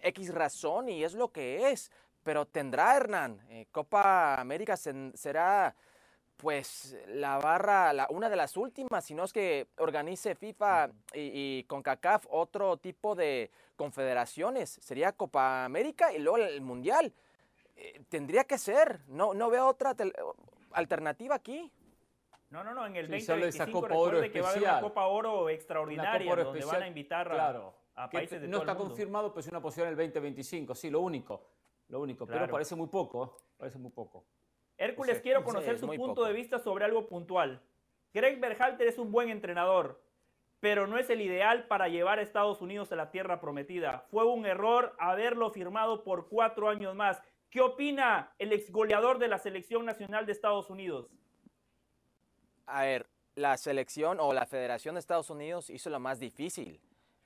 X razón, y es lo que es. Pero tendrá Hernán. Eh, Copa América será pues la barra, la, una de las últimas, si no es que organice FIFA y, y CONCACAF otro tipo de confederaciones. Sería Copa América y luego el Mundial. Eh, tendría que ser. No, no veo otra alternativa aquí. No, no, no. En el sí, 2025 Copa Oro que va a haber una Copa Oro extraordinaria donde van a invitar a, países de No está confirmado, pero es una posición en el 2025. Sí, lo único. Lo único. Pero parece muy poco. Parece muy poco. Hércules, quiero conocer su punto de vista sobre algo puntual. Greg Berhalter es un buen entrenador, pero no es el ideal para llevar a Estados Unidos a la tierra prometida. Fue un error haberlo firmado por cuatro años más. ¿Qué opina el ex goleador de la selección nacional de Estados Unidos? A ver, la selección o la Federación de Estados Unidos hizo lo más difícil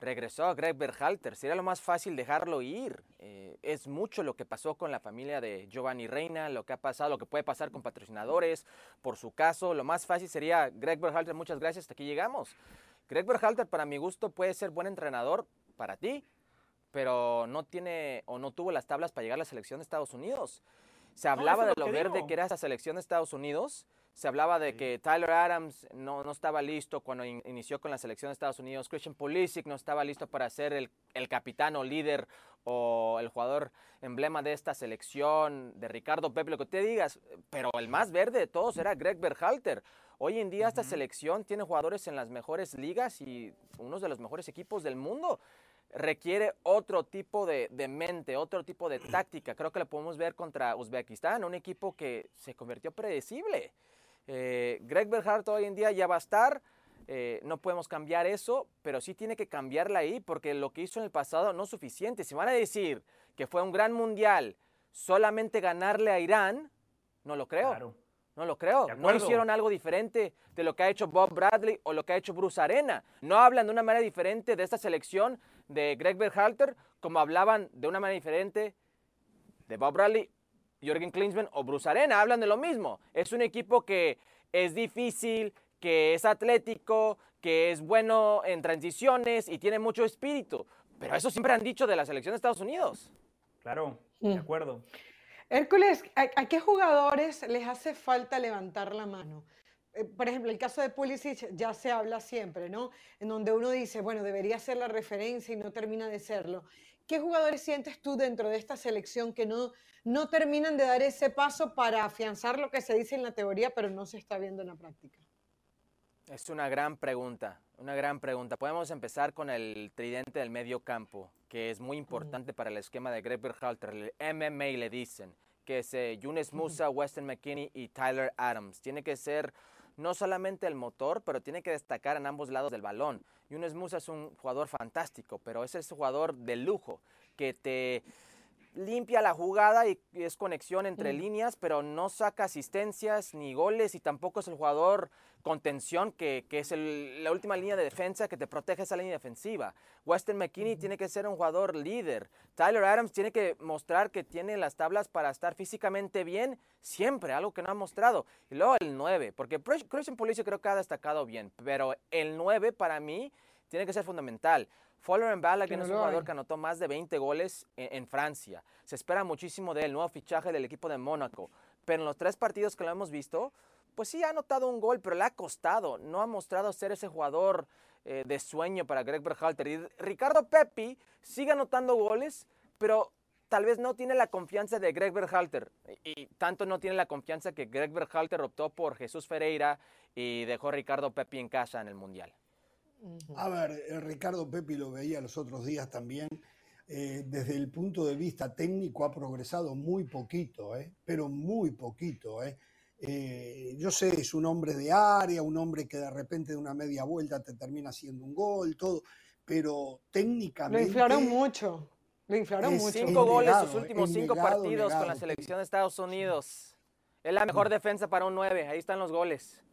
regresó a Greg Berhalter. Sería lo más fácil dejarlo ir. Eh, es mucho lo que pasó con la familia de Giovanni Reina, lo que ha pasado, lo que puede pasar con patrocinadores. Por su caso, lo más fácil sería Greg Berhalter. Muchas gracias, hasta aquí llegamos. Greg Berhalter, para mi gusto, puede ser buen entrenador para ti, pero no tiene o no tuvo las tablas para llegar a la selección de Estados Unidos. Se hablaba de lo, verde que era esa selección de Estados Unidos se hablaba de que Tyler Adams no, no estaba listo cuando inició con la selección de Estados Unidos. Christian Pulisic no estaba listo para ser el, el capitán o líder o el jugador emblema de esta selección, de Ricardo Pepe, lo que te digas, pero el más verde de todos era Greg Berhalter. Hoy en día esta selección tiene jugadores en las mejores ligas y unos de los mejores equipos del mundo. Requiere otro tipo de, mente, otro tipo de táctica. Creo que lo podemos ver contra Uzbekistán, un equipo que se convirtió predecible. Eh, Greg Berhalter hoy en día ya va a estar. Eh, no podemos cambiar eso, pero sí tiene que cambiarla ahí porque lo que hizo en el pasado no es suficiente. Si van a decir que fue un gran mundial solamente ganarle a Irán, no lo creo. No lo creo. No hicieron algo diferente de lo que ha hecho Bob Bradley o lo que ha hecho Bruce Arena. No hablan de una manera diferente de esta selección de Greg Berhalter como hablaban de una manera diferente de Bob Bradley, Jürgen Klinsmann o Bruce Arena. Hablan de lo mismo. Es un equipo que es difícil, que es atlético, que es bueno en transiciones y tiene mucho espíritu. Pero eso siempre han dicho de la selección de Estados Unidos. Claro, de acuerdo. Hércules, ¿a, qué jugadores les hace falta levantar la mano? Eh, por ejemplo, el caso de Pulisic ya se habla siempre, ¿no? En donde uno dice, bueno, debería ser la referencia y no termina de serlo. ¿Qué jugadores sientes tú dentro de esta selección que no, no terminan de dar ese paso para afianzar lo que se dice en la teoría, pero no se está viendo en la práctica? Es una gran pregunta, una gran pregunta. Podemos empezar con el tridente del medio campo, que es muy importante para el esquema de Greg Berhalter, el MMA le dicen, que es eh, Younes Musa, Weston McKinney y Tyler Adams. Tiene que ser no solamente el motor, pero tiene que destacar en ambos lados del balón. Younes Musa es un jugador fantástico, pero es ese jugador de lujo que te limpia la jugada y es conexión entre líneas, pero no saca asistencias ni goles y tampoco es el jugador contención que, que es la última línea de defensa que te protege esa línea defensiva. Weston McKinney tiene que ser un jugador líder. Tyler Adams tiene que mostrar que tiene las tablas para estar físicamente bien siempre, algo que no ha mostrado. Y luego el 9, porque Christian Policio creo que ha destacado bien, pero el 9 para mí tiene que ser fundamental. Fowler Balogun es un jugador que anotó más de 20 goles en, Francia. Se espera muchísimo de él, nuevo fichaje del equipo de Mónaco. Pero en los tres partidos que lo hemos visto, pues sí ha anotado un gol, pero le ha costado. No ha mostrado ser ese jugador eh, de sueño para Greg Berhalter. Y Ricardo Pepi sigue anotando goles, pero tal vez no tiene la confianza de Greg Berhalter. Y, tanto no tiene la confianza que Greg Berhalter optó por Jesús Ferreira y dejó a Ricardo Pepi en casa en el Mundial. A ver, eh, Ricardo Pepi lo veía los otros días también. Eh, desde el punto de vista técnico ha progresado muy poquito, eh, pero muy poquito. yo sé, es un hombre de área, un hombre que de repente de una media vuelta te termina haciendo un gol, todo, pero técnicamente... Lo inflaron mucho, lo inflaron mucho. Cinco goles sus últimos cinco partidos con la selección de Estados Unidos. Es la mejor defensa para un 9, ahí están los goles.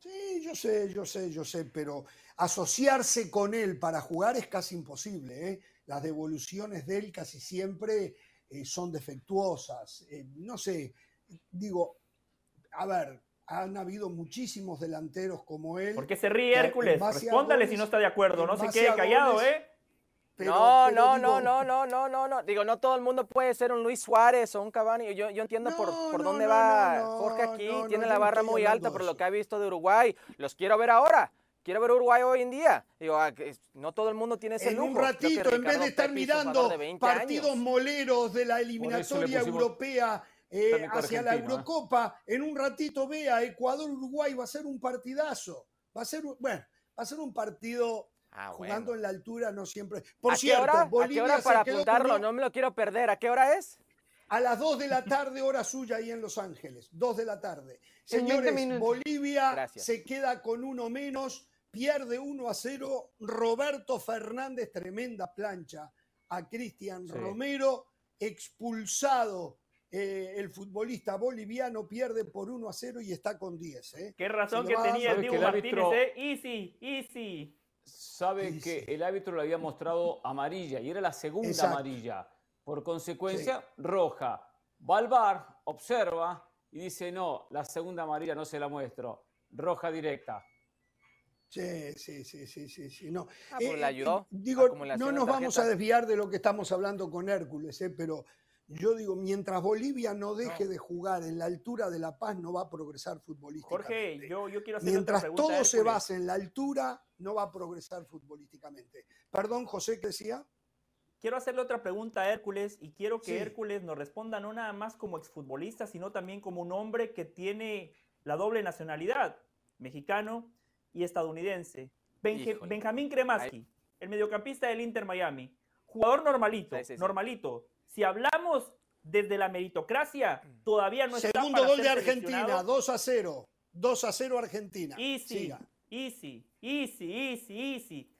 Sí, yo sé, yo sé, yo sé, pero asociarse con él para jugar es casi imposible. ¿eh? Las devoluciones de él casi siempre eh, son defectuosas. Eh, no sé, digo, a ver, han habido muchísimos delanteros como él. ¿Por qué se ríe Hércules? Respóndale si no está de acuerdo, no se quede callado, ¿eh? No, no, no, no, no, no, no, no. Digo, no todo el mundo puede ser un Luis Suárez o un Cavani. Yo, yo entiendo por, por dónde va Jorge aquí. Tiene la barra muy alta por lo que ha visto de Uruguay. Los quiero ver ahora. Quiero ver Uruguay hoy en día. Digo, ah, no todo el mundo tiene ese lujo. En un ratito, en vez de estar mirando partidos moleros de la eliminatoria europea eh, hacia la Eurocopa, en un ratito vea Ecuador-Uruguay, va a ser un partidazo. Va a ser, bueno, va a ser un partido Ah, jugando en la altura no siempre. Por cierto, hora? ¿A qué hora para apuntarlo? No me lo quiero perder. ¿A qué hora es? A las 2 de la tarde, hora suya, ahí en Los Ángeles. 2 de la tarde. Señores, Bolivia se queda con uno menos, pierde 1 a 0. Roberto Fernández, tremenda plancha a Cristian Romero, expulsado. Eh, el futbolista boliviano pierde por 1 a 0 y está con 10. ¿eh? Qué razón que tenía el Diego Martínez, ¿eh? Easy, easy sabe que el árbitro le había mostrado amarilla y era la segunda amarilla. Por consecuencia, roja. Va observa y dice, no, la segunda amarilla no se la muestro. Roja directa. Sí, sí, sí, sí, sí, No. Ah, pues eh, ayudó. digo, no nos vamos a desviar de lo que estamos hablando con Hércules, eh, pero yo digo, mientras Bolivia no deje de jugar en la altura de La Paz, no va a progresar futbolísticamente. Jorge, yo, yo quiero hacer Mientras todo se base en la altura, no va a progresar futbolísticamente. Perdón, José, ¿qué decía? quiero hacerle otra pregunta a Hércules y quiero que Hércules nos responda no nada más como exfutbolista, sino también como un hombre que tiene la doble nacionalidad, mexicano y estadounidense. Benjamín Kremaski, el mediocampista del Inter Miami, jugador normalito, normalito. Si hablamos desde la meritocracia, todavía no está Segundo gol de Argentina, 2 a 0. 2 a 0 Argentina. Easy, easy, easy, easy, easy.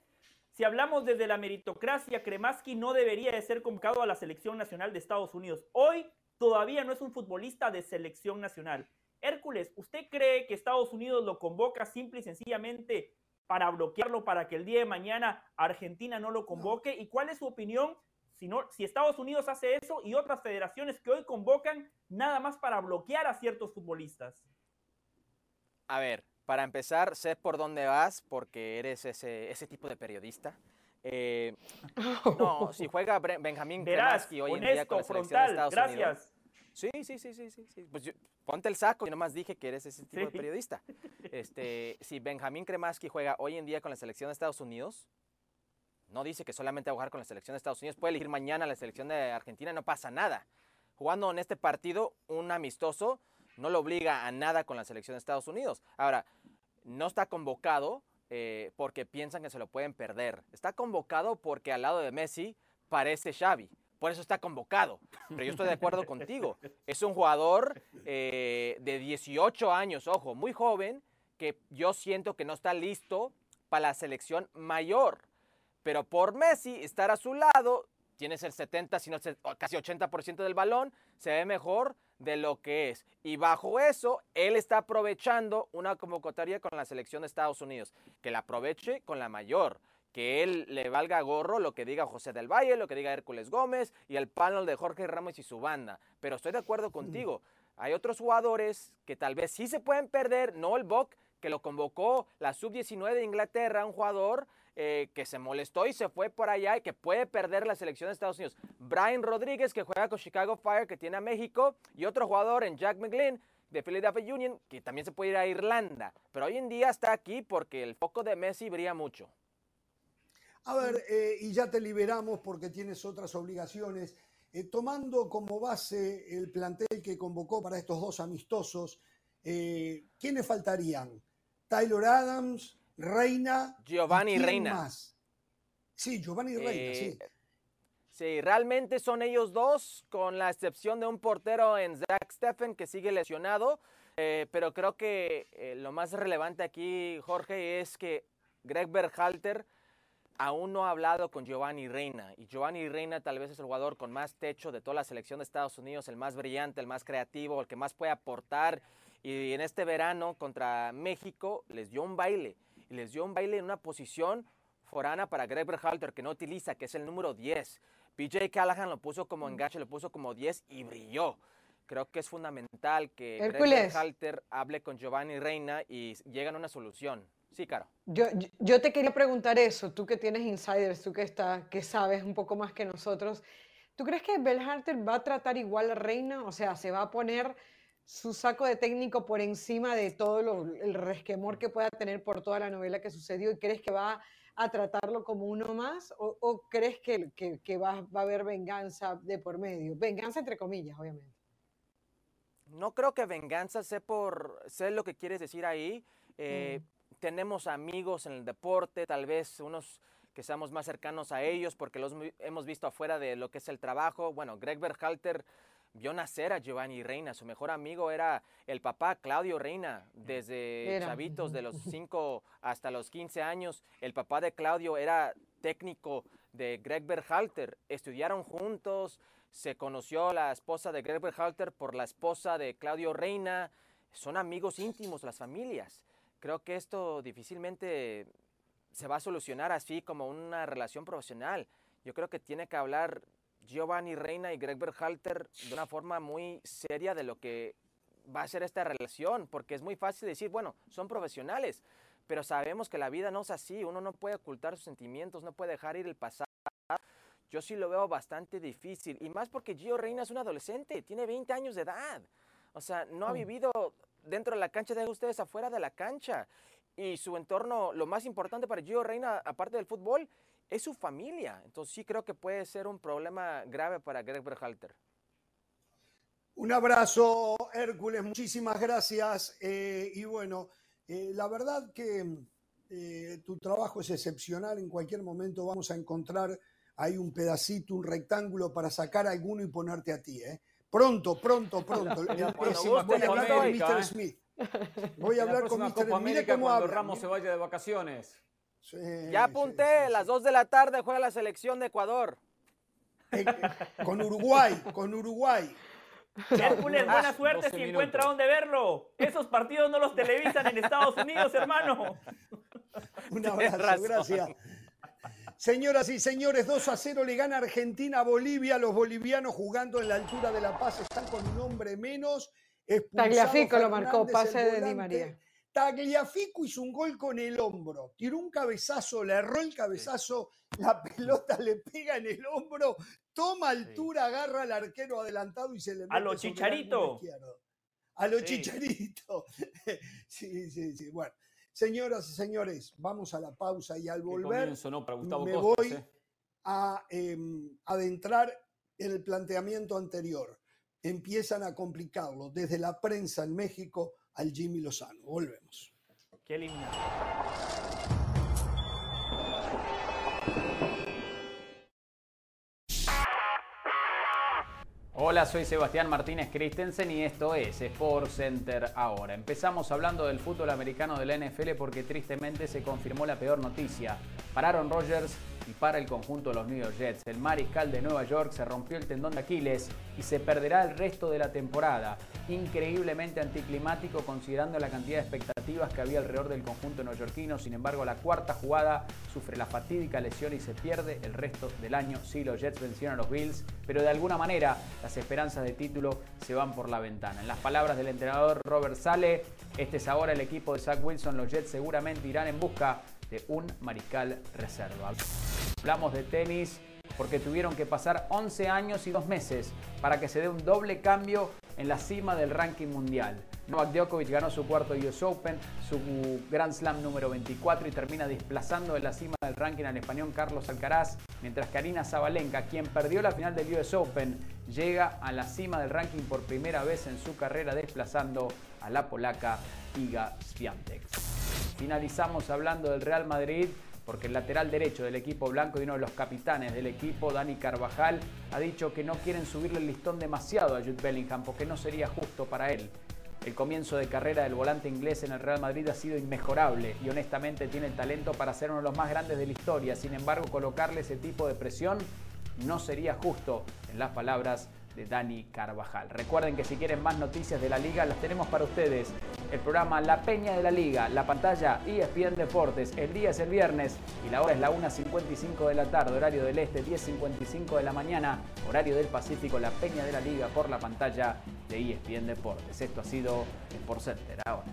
Si hablamos desde la meritocracia, Kremaski no debería de ser convocado a la selección nacional de Estados Unidos. Hoy todavía no es un futbolista de selección nacional. Hércules, ¿usted cree que Estados Unidos lo convoca simple y sencillamente para bloquearlo para que el día de mañana Argentina no lo convoque? ¿Y cuál es su opinión si, si Estados Unidos hace eso y otras federaciones que hoy convocan nada más para bloquear a ciertos futbolistas? A ver, para empezar, sé por dónde vas porque eres ese, ese tipo de periodista. Eh, no, si juega Benjamín Kremaski hoy en día con la selección de Estados gracias. Sí, sí, sí, sí, sí. Pues ponte el saco, yo nomás dije que eres ese tipo de periodista. Este, si Benjamín Kremaski juega hoy en día con la selección de Estados Unidos, no dice que solamente va a jugar con la selección de Estados Unidos, puede elegir mañana la selección de Argentina, no pasa nada. Jugando en este partido, un amistoso no lo obliga a nada con la selección de Estados Unidos. Ahora, no está convocado eh, porque piensan que se lo pueden perder. Está convocado porque al lado de Messi parece Xavi por eso está convocado. Pero yo estoy de acuerdo contigo. Es un jugador eh, de 18 años, ojo, muy joven, que yo siento que no está listo para la selección mayor. Pero por Messi, estar a su lado, tienes el 70, sino casi 80% del balón, se ve mejor de lo que es. Y bajo eso, él está aprovechando una convocatoria con la selección de Estados Unidos. Que la aproveche con la mayor que él le valga gorro lo que diga José del Valle, lo que diga Hércules Gómez y el panel de Jorge Ramos y su banda. Pero estoy de acuerdo mm. contigo. Hay otros jugadores que tal vez sí se pueden perder, no el Bock, que lo convocó la sub-19 de Inglaterra, un jugador eh, que se molestó y se fue por allá y que puede perder la selección de Estados Unidos. Brian Rodríguez, que juega con Chicago Fire, que tiene a México, y otro jugador en Jack McGlynn, de Philadelphia Union, que también se puede ir a Irlanda. Pero hoy en día está aquí porque el foco de Messi brilla mucho. A ver, eh, y ya te liberamos porque tienes otras obligaciones. Eh, tomando como base el plantel que convocó para estos dos amistosos, eh, ¿quiénes faltarían? Taylor Adams, Reina. Giovanni Reina. Más? Sí, Giovanni Reina, sí. Sí, realmente son ellos dos, con la excepción de un portero en Zach Steffen que sigue lesionado. pero creo que lo más relevante aquí, Jorge, es que Greg Berhalter aún no ha hablado con Giovanni Reina. Y Giovanni Reina tal vez es el jugador con más techo de toda la selección de Estados Unidos, el más brillante, el más creativo, el que más puede aportar. Y en este verano contra México les dio un baile. Y les dio un baile en una posición forana para Greg Berhalter, que no utiliza, que es el número 10. PJ Callahan lo puso como enganche, lo puso como 10 y brilló. Creo que es fundamental que Greg Berhalter hable con Giovanni Reina y lleguen a una solución. Sí, claro. Yo, yo, te quería preguntar eso, tú que tienes insiders, tú que, está, que sabes un poco más que nosotros, ¿tú crees que Belharter va a tratar igual a Reina? O sea, ¿se va a poner su saco de técnico por encima de todo el resquemor que pueda tener por toda la novela que sucedió y crees que va a tratarlo como uno más o, crees que, que, va, va, a haber venganza de por medio? Venganza entre comillas, obviamente. No creo que venganza sé por sé lo que quieres decir ahí. Eh, mm tenemos amigos en el deporte, tal vez unos que seamos más cercanos a ellos porque los hemos visto afuera de lo que es el trabajo. Bueno, Greg Berhalter vio nacer a Giovanni Reina, su mejor amigo era el papá Claudio Reina, desde chavitos de los 5 hasta los 15 años. El papá de Claudio era técnico de Greg Berhalter, estudiaron juntos, se conoció la esposa de Greg Berhalter por la esposa de Claudio Reina, son amigos íntimos las familias. Creo que esto difícilmente se va a solucionar así como una relación profesional. Yo creo que tiene que hablar Giovanni Reina y Greg Berhalter de una forma muy seria de lo que va a ser esta relación, porque es muy fácil decir, bueno, son profesionales, pero sabemos que la vida no es así, uno no puede ocultar sus sentimientos, no puede dejar ir el pasado. Yo sí lo veo bastante difícil, y más porque Gio Reina es un adolescente, tiene 20 años de edad. O sea, no ha vivido dentro de la cancha, de ustedes afuera de la cancha. Y su entorno, lo más importante para Gio Reina, aparte del fútbol, es su familia. Entonces sí creo que puede ser un problema grave para Greg Berhalter. Un abrazo, Hércules, muchísimas gracias. Eh, y bueno, eh, la verdad que eh, tu trabajo es excepcional. En cualquier momento vamos a encontrar ahí un pedacito, un rectángulo para sacar alguno y ponerte a ti. Pronto, pronto, pronto. voy a hablar con Mr. Smith. Voy a hablar con Mr. Smith. Mire cómo habla. Ramos se vaya de vacaciones. Ya apunté, las 2 de la tarde juega la selección de Ecuador. con Uruguay, con Uruguay. Hércules, buena suerte si encuentra dónde verlo. Esos partidos no los televisan en Estados Unidos, hermano. Un abrazo, gracias. Señoras y señores, 2 a 0 le gana Argentina a Bolivia. Los bolivianos jugando en la altura de La Paz están con un hombre menos. Tagliafico lo marcó, pase de Di María. Tagliafico hizo un gol con el hombro, tiró un cabezazo, le erró el cabezazo, la pelota le pega en el hombro, toma altura, agarra al arquero adelantado y se le mete a lo chicharito. A lo chicharito. sí, sí, sí. Bueno, señoras y señores, vamos a la pausa y al volver me voy ¿eh? a em, adentrar en el planteamiento anterior. Empiezan a complicarlo desde la prensa en México al Jimmy Lozano. Volvemos. Qué lindo. Hola, soy Sebastián Martínez Christensen y esto es Sport Center ahora. Empezamos hablando del fútbol americano de la NFL porque tristemente se confirmó la peor noticia. Pararon Rogers y para el conjunto de los New York Jets. El mariscal de Nueva York se rompió el tendón de Aquiles y se perderá el resto de la temporada. Increíblemente anticlimático considerando la cantidad de expectativas que había alrededor del conjunto neoyorquino. Sin embargo, la cuarta jugada sufre la fatídica lesión y se pierde el resto del año. Sí, los Jets vencieron a los Bills, pero de alguna manera las esperanzas de título se van por la ventana. En las palabras del entrenador Robert Sale, este es ahora el equipo de Zach Wilson. Los Jets seguramente irán en busca de un mariscal reserva. Hablamos de tenis porque tuvieron que pasar 11 años y 2 meses para que se dé un doble cambio en la cima del ranking mundial. Novak Djokovic ganó su cuarto US Open, su Grand Slam número 24 y termina desplazando en la cima del ranking al español Carlos Alcaraz, mientras Karina Zabalenka, quien perdió la final del US Open, llega a la cima del ranking por primera vez en su carrera desplazando a la polaca Iga Swiatek. Finalizamos hablando del Real Madrid porque el lateral derecho del equipo blanco y uno de los capitanes del equipo, Dani Carvajal, ha dicho que no quieren subirle el listón demasiado a Jude Bellingham porque no sería justo para él. El comienzo de carrera del volante inglés en el Real Madrid ha sido inmejorable y honestamente tiene el talento para ser uno de los más grandes de la historia. Sin embargo, colocarle ese tipo de presión no sería justo, en las palabras de Dani Carvajal. Recuerden que si quieren más noticias de la liga, las tenemos para ustedes. El programa La Peña de la Liga, la pantalla ESPN Deportes. El día es el viernes y la hora es la 1.55 de la tarde, horario del este, 10.55 de la mañana, horario del Pacífico, La Peña de la Liga por la pantalla de ESPN Deportes. Esto ha sido Sport Center ahora.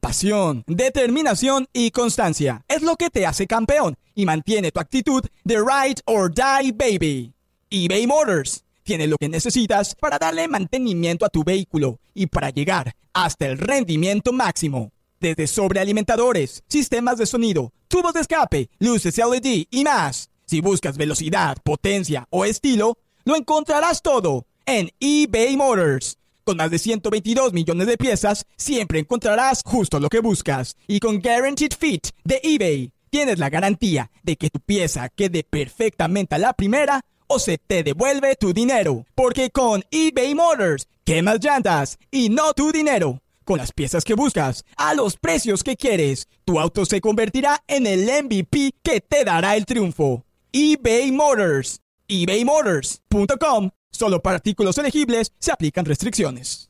Pasión, determinación y constancia es lo que te hace campeón y mantiene tu actitud de ride or die baby. eBay Motors tiene lo que necesitas para darle mantenimiento a tu vehículo y para llegar hasta el rendimiento máximo. Desde sobrealimentadores, sistemas de sonido, tubos de escape, luces LED y más. Si buscas velocidad, potencia o estilo, lo encontrarás todo en eBay Motors. Con más de 122 millones de piezas, siempre encontrarás justo lo que buscas. Y con Guaranteed Fit de eBay, tienes la garantía de que tu pieza quede perfectamente a la primera o se te devuelve tu dinero. Porque con eBay Motors, quemas llantas y no tu dinero. Con las piezas que buscas, a los precios que quieres, tu auto se convertirá en el MVP que te dará el triunfo. eBay Motors. ebaymotors.com Solo para artículos elegibles se aplican restricciones.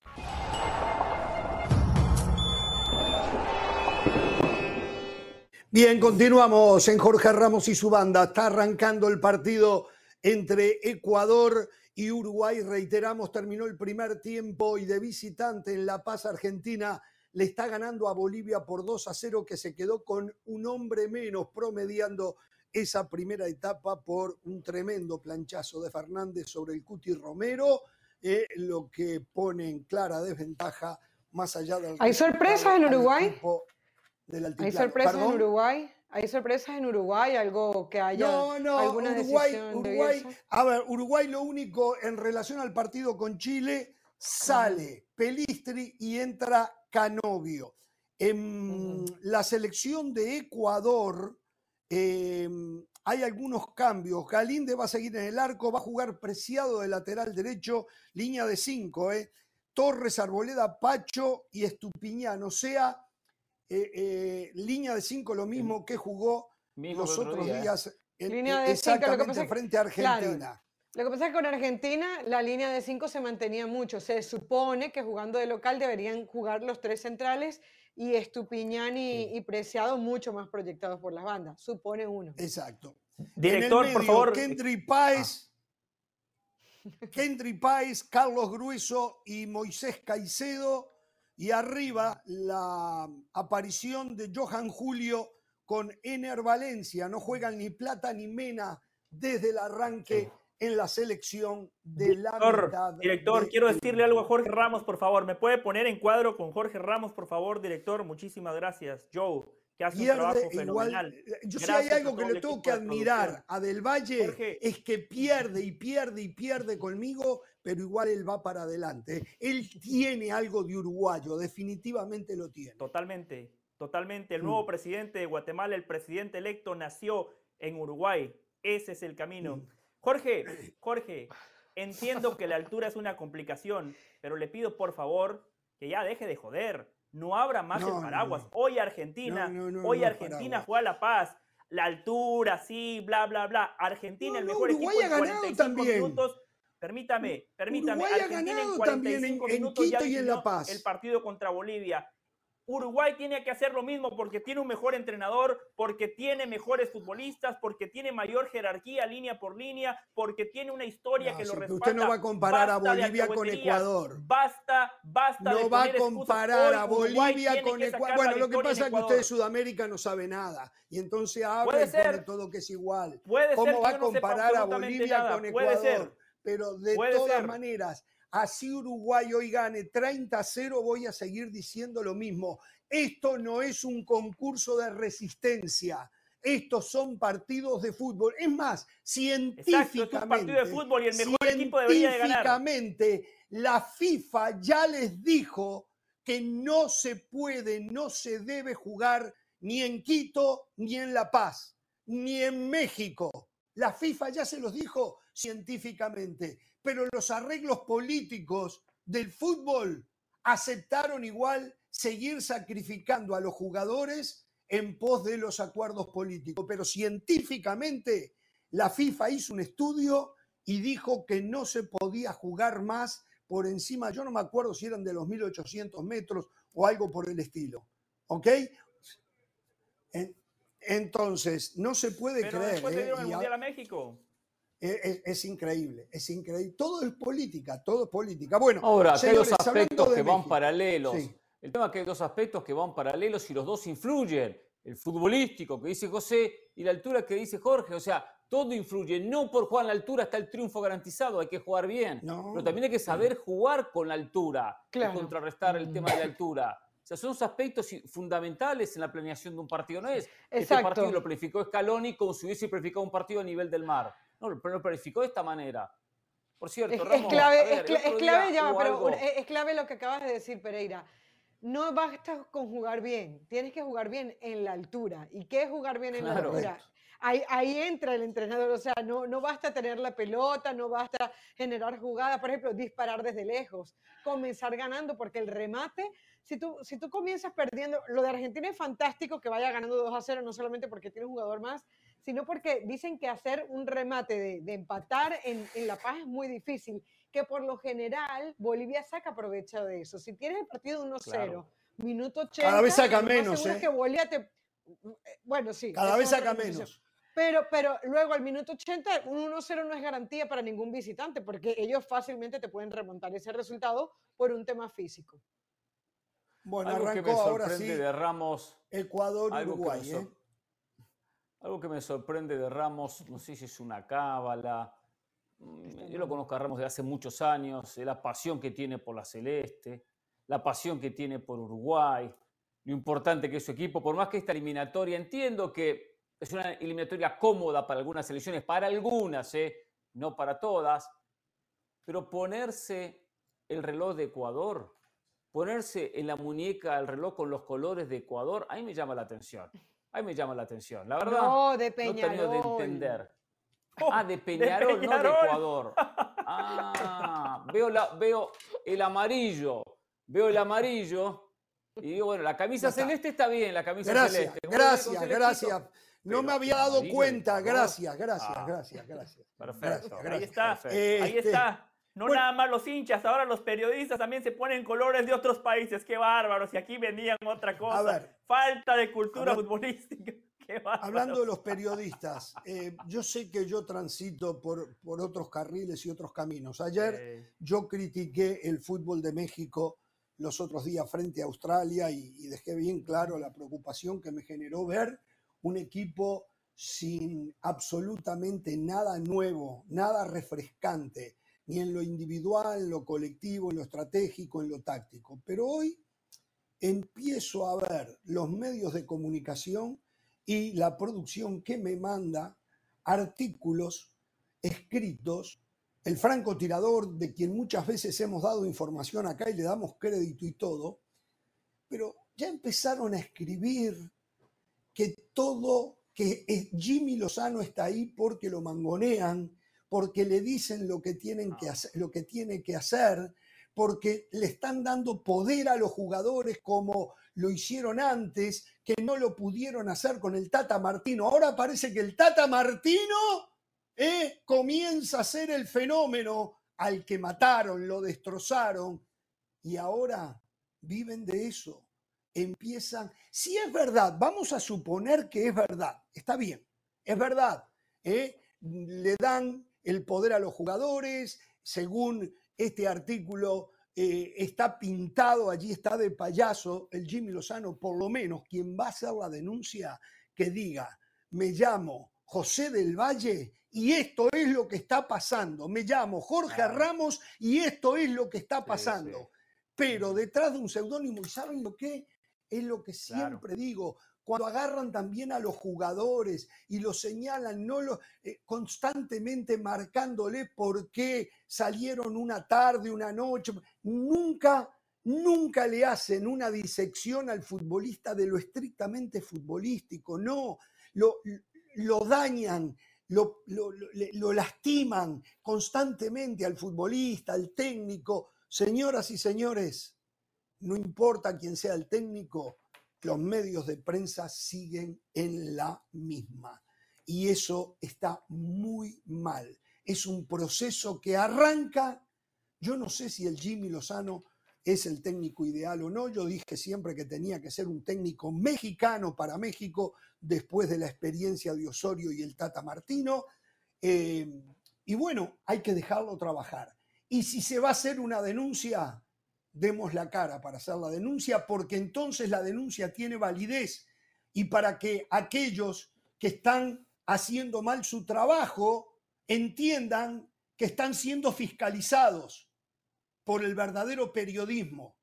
Bien, continuamos en Jorge Ramos y su banda. Está arrancando el partido entre Ecuador y Uruguay. Reiteramos, terminó el primer tiempo y de visitante en La Paz, Argentina, le está ganando a Bolivia por 2 a 0, que se quedó con un hombre menos, promediando esa primera etapa por un tremendo planchazo de Fernández sobre el Cuti Romero, eh, lo que pone en clara desventaja más allá del... ¿Hay sorpresas en Uruguay? ¿Hay sorpresas en Uruguay? ¿Hay sorpresas en Uruguay? ¿Algo que haya no, no, alguna Uruguay, Uruguay, a ver, Uruguay lo único en relación al partido con Chile, sale Pelistri y entra Canovio. En la selección de Ecuador em, hay algunos cambios. Galinde va a seguir en el arco, va a jugar Preciado de lateral derecho, línea de cinco. ¿eh? Torres, Arboleda, Pacho y Estupiñán. O sea, eh, eh, línea de cinco, lo mismo que jugó los otros días. línea de exactamente frente a Argentina. lo que pasa es que con Argentina la línea de cinco se mantenía mucho. Se supone que jugando de local deberían jugar los tres centrales y Estupiñán y, Preciado mucho más proyectados por las bandas. Supone uno. Exacto. Director, por favor. Kendry Páez, ah. Kendry Páez, Carlos Grueso y Moisés Caicedo. Y arriba la aparición de Johan Julio con Ener Valencia. No juegan ni Plata ni Mena desde el arranque en la selección de la mitad Director, quiero decirle algo a Jorge Ramos, por favor. ¿Me puede poner en cuadro con Jorge Ramos, por favor, director? Muchísimas gracias. Joe, que hace un trabajo fenomenal. Yo sé hay algo que le tengo que admirar a Del Valle, es que pierde y pierde y pierde conmigo, pero igual él va para adelante. Él tiene algo de uruguayo, definitivamente lo tiene. Totalmente, totalmente. El nuevo mm. presidente de Guatemala, el presidente electo, nació en Uruguay. Ese es el camino. Mm. Jorge, Jorge, entiendo que la altura es una complicación, pero le pido por favor que ya deje de joder. No abra más el paraguas. Hoy Argentina, hoy Argentina juega La Paz. La altura, sí, bla, bla, bla. Argentina, el mejor equipo en 45 también. minutos. Permítame, permítame. Argentina en 45 minutos ya y en La Paz. el partido contra Bolivia. Uruguay tiene que hacer lo mismo porque tiene un mejor entrenador, porque tiene mejores futbolistas, porque tiene mayor jerarquía línea por línea, porque tiene una historia que lo respalda. Usted no va a comparar a Bolivia con Ecuador. Basta, basta. No va a comparar a Bolivia con Ecuador. Bueno, lo que pasa es que usted de Sudamérica no sabe nada y entonces habla de todo que es igual. Puede ¿Cómo va a comparar a Bolivia con Ecuador? Pero de todas maneras, así Uruguay hoy gane 30-0, voy a seguir diciendo lo mismo. Esto no es un concurso de resistencia. Estos son partidos de fútbol. Es más, científicamente. de fútbol y el mejor equipo debería de ganar. la FIFA ya les dijo que no se puede, no se debe jugar ni en Quito, ni en La Paz, ni en México. La FIFA ya se los dijo científicamente pero los arreglos políticos del fútbol aceptaron igual seguir sacrificando a los jugadores en pos de los acuerdos políticos. Pero científicamente la FIFA hizo un estudio y dijo que no se podía jugar más por encima, yo no me acuerdo si eran de los 1800 metros o algo por el estilo. ¿Ok? Entonces, no se puede creer. Después ¿eh? el Mundial a México. Es, increíble, es increíble. Todo es política, todo es política. Bueno, ahora, hay dos aspectos que van paralelos. El tema es que hay dos aspectos que van paralelos y los dos influyen. El futbolístico que dice José y la altura que dice Jorge. O sea, todo influye. No por jugar en la altura está el triunfo garantizado, hay que jugar bien. pero también hay que saber jugar con la altura y contrarrestar el tema de la altura. O sea, son dos aspectos fundamentales en la planeación de un partido. No es este partido lo planificó Scaloni como si hubiese planificado un partido a nivel del mar. No, lo planificó de esta manera. Por cierto, es, clave, es, clave, pero es clave lo que acabas de decir, Pereira. No basta con jugar bien, tienes que jugar bien en la altura. ¿Y qué es jugar bien en la altura? Ahí, ahí, entra el entrenador, o sea, no, no basta tener la pelota, no basta generar jugadas, por ejemplo, disparar desde lejos, comenzar ganando, porque el remate si tú, si tú comienzas perdiendo, lo de Argentina es fantástico que vaya ganando 2 a 0, no solamente porque tiene un jugador más, sino porque dicen que hacer un remate de, de empatar en, en, La Paz es muy difícil, que por lo general Bolivia saca provecho de eso. Si tienes el partido 1-0, minuto 80, cada vez saca menos. ¿eh? que Bolivia te... Bueno, sí. Cada vez saca menos. Pero, pero luego al minuto 80, un 1-0 no es garantía para ningún visitante, porque ellos fácilmente te pueden remontar ese resultado por un tema físico. Bueno, algo que me sorprende de Ramos. Ecuador, Uruguay. ¿eh? Algo que me sorprende de Ramos, no sé si es una cábala. Mm, yo lo conozco a Ramos de hace muchos años, la pasión que tiene por la celeste, la pasión que tiene por Uruguay. lo importante que es su equipo, por más que esta eliminatoria, entiendo que es una eliminatoria cómoda para algunas selecciones, para algunas, ¿eh? no para todas, pero ponerse el reloj de Ecuador, ponerse en la muñeca el reloj con los colores de Ecuador, ahí me llama la atención. Ahí me llama la atención. La verdad, no, de Peñarol. no de entender. Oh, ah, de Peñarol, no de Ecuador. Ah, veo, la, veo el amarillo. Veo el amarillo. Y digo, bueno, la camisa celeste está bien, la camisa gracias, celeste. Gracias, gracias. No me había dado cuenta. Gracias, gracias, ah. gracias, gracias. Perfecto. Ahí está. Ahí este, está. No nada más los hinchas, ahora los periodistas también se ponen colores de otros países. Qué bárbaros. Y aquí venían otra cosa. Falta de cultura futbolística. Hablando de los periodistas, eh, yo sé que yo transito por, por, otros carriles y otros caminos. Ayer yo critiqué el fútbol de México los otros días frente a Australia y, dejé bien claro la preocupación que me generó ver un equipo sin absolutamente nada nuevo, nada refrescante, ni en lo individual, en lo colectivo, en lo estratégico, en lo táctico. Pero hoy empiezo a ver los medios de comunicación y la producción que me manda artículos escritos, el francotirador de quien muchas veces hemos dado información acá y le damos crédito y todo, pero ya empezaron a escribir que todo, que Jimmy Lozano está ahí porque lo mangonean, porque le dicen lo que, tienen que hacer, lo que tiene que hacer, porque le están dando poder a los jugadores como lo hicieron antes, que no lo pudieron hacer con el Tata Martino. Ahora parece que el Tata Martino eh, comienza a ser el fenómeno al que mataron, lo destrozaron, y ahora viven de eso. Empiezan, si es verdad, vamos a suponer que es verdad, está bien, es verdad, eh, le dan el poder a los jugadores, según este artículo eh, está pintado, allí está de payaso el Jimmy Lozano, por lo menos quien va a hacer la denuncia, que diga, me llamo José del Valle y esto es lo que está pasando, me llamo Jorge Ramos y esto es lo que está pasando. Pero detrás de un seudónimo, ¿y saben lo que? Es lo que siempre digo, cuando agarran también a los jugadores y los señalan, no lo, eh, constantemente marcándole por qué salieron una tarde, una noche, nunca, nunca le hacen una disección al futbolista de lo estrictamente futbolístico, no, lo, lo dañan, lo, lo, lastiman constantemente al futbolista, al técnico. Señoras y señores, no importa quién sea el técnico, los medios de prensa siguen en la misma. Y eso está muy mal. Es un proceso que arranca, yo no sé si el Jimmy Lozano es el técnico ideal o no, yo dije siempre que tenía que ser un técnico mexicano para México después de la experiencia de Osorio y el Tata Martino. Eh, y bueno, hay que dejarlo trabajar. Y si se va a hacer una denuncia, demos la cara para hacer la denuncia, porque entonces la denuncia tiene validez y para que aquellos que están haciendo mal su trabajo entiendan que están siendo fiscalizados por el verdadero periodismo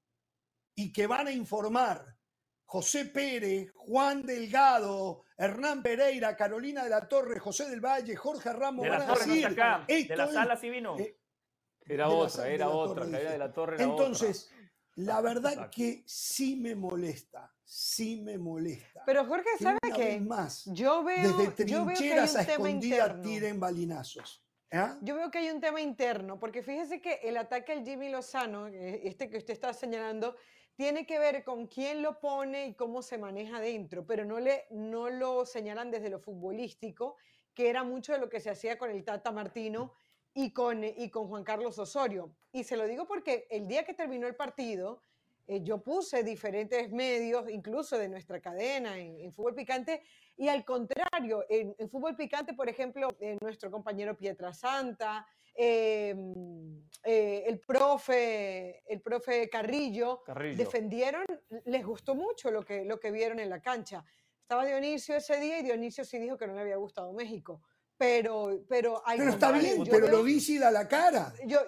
y que van a informar José Pérez, Juan Delgado, Hernán Pereira, Carolina de la Torre, José del Valle, Jorge Ramos. De la, de la sala sí vino. Eh, era otra, era otra, de la torre Entonces, la verdad que sí me molesta, sí me molesta. Pero Jorge, ¿sabe qué? Más, yo veo, desde trincheras a escondidas tiren balinazos. ¿ah? Yo veo que hay un tema interno, porque fíjese que el ataque al Jimmy Lozano, eh, este que usted está señalando, tiene que ver con quién lo pone y cómo se maneja dentro, pero no, le, no lo señalan desde lo futbolístico, que era mucho de lo que se hacía con el Tata Martino y con, y con Juan Carlos Osorio. Y se lo digo porque el día que terminó el partido, eh, yo puse diferentes medios, incluso de nuestra cadena en, Fútbol Picante, y al contrario, en, Fútbol Picante, por ejemplo, eh, nuestro compañero Pietra Santa, em, eh, el, profe, el profe Carrillo, defendieron, les gustó mucho lo que, lo que vieron en la cancha. Estaba Dionisio ese día y Dionisio sí dijo que no le había gustado México pero, pero, pero está bien, pero lo dice da la cara. Yo,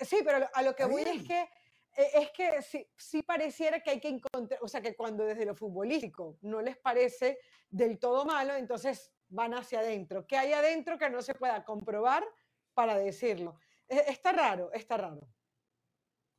sí, pero a lo que voy es que e, es que sí, sí, pareciera que hay que encontrar, o sea, que cuando desde lo futbolístico no les parece del todo malo, entonces van hacia adentro. ¿Qué hay adentro que no se pueda comprobar para decirlo? E, está raro, está raro.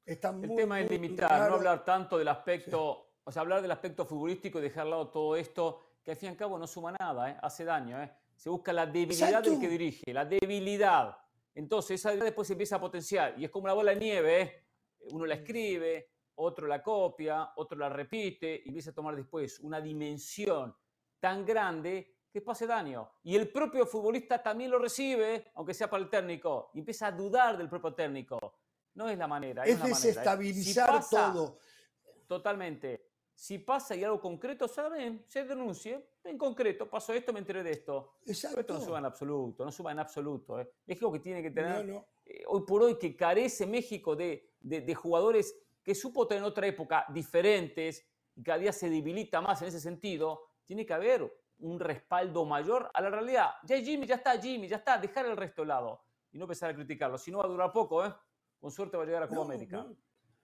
Está el tema es limitar, no hablar tanto del aspecto, o sea, hablar del aspecto futbolístico y dejar al lado todo esto, que al fin y al cabo no suma nada, ¿eh? hace daño. ¿eh? Se busca la debilidad del que dirige, la debilidad. Entonces esa después se empieza a potenciar y es como una bola de nieve, ¿eh? uno la escribe, otro la copia, otro la repite y empieza a tomar después una dimensión tan grande que pase daño. Y el propio futbolista también lo recibe, aunque sea para el técnico, y empieza a dudar del propio técnico. No es la manera. Es, desestabilizar todo. Totalmente. Si pasa y algo concreto, saben, se denuncie. En concreto, pasó esto, me enteré de esto. Exacto. esto no suba en absoluto, no suba en absoluto. ¿eh? México que tiene que tener, eh, hoy por hoy, que carece México de, de, jugadores que supo tener en otra época diferentes y cada día se debilita más en ese sentido, tiene que haber un respaldo mayor a la realidad. Ya Jimmy, ya está Jimmy, ya está, dejar el resto de lado y no empezar a criticarlo. Si no va a durar poco, ¿eh? Con suerte va a llegar a Copa América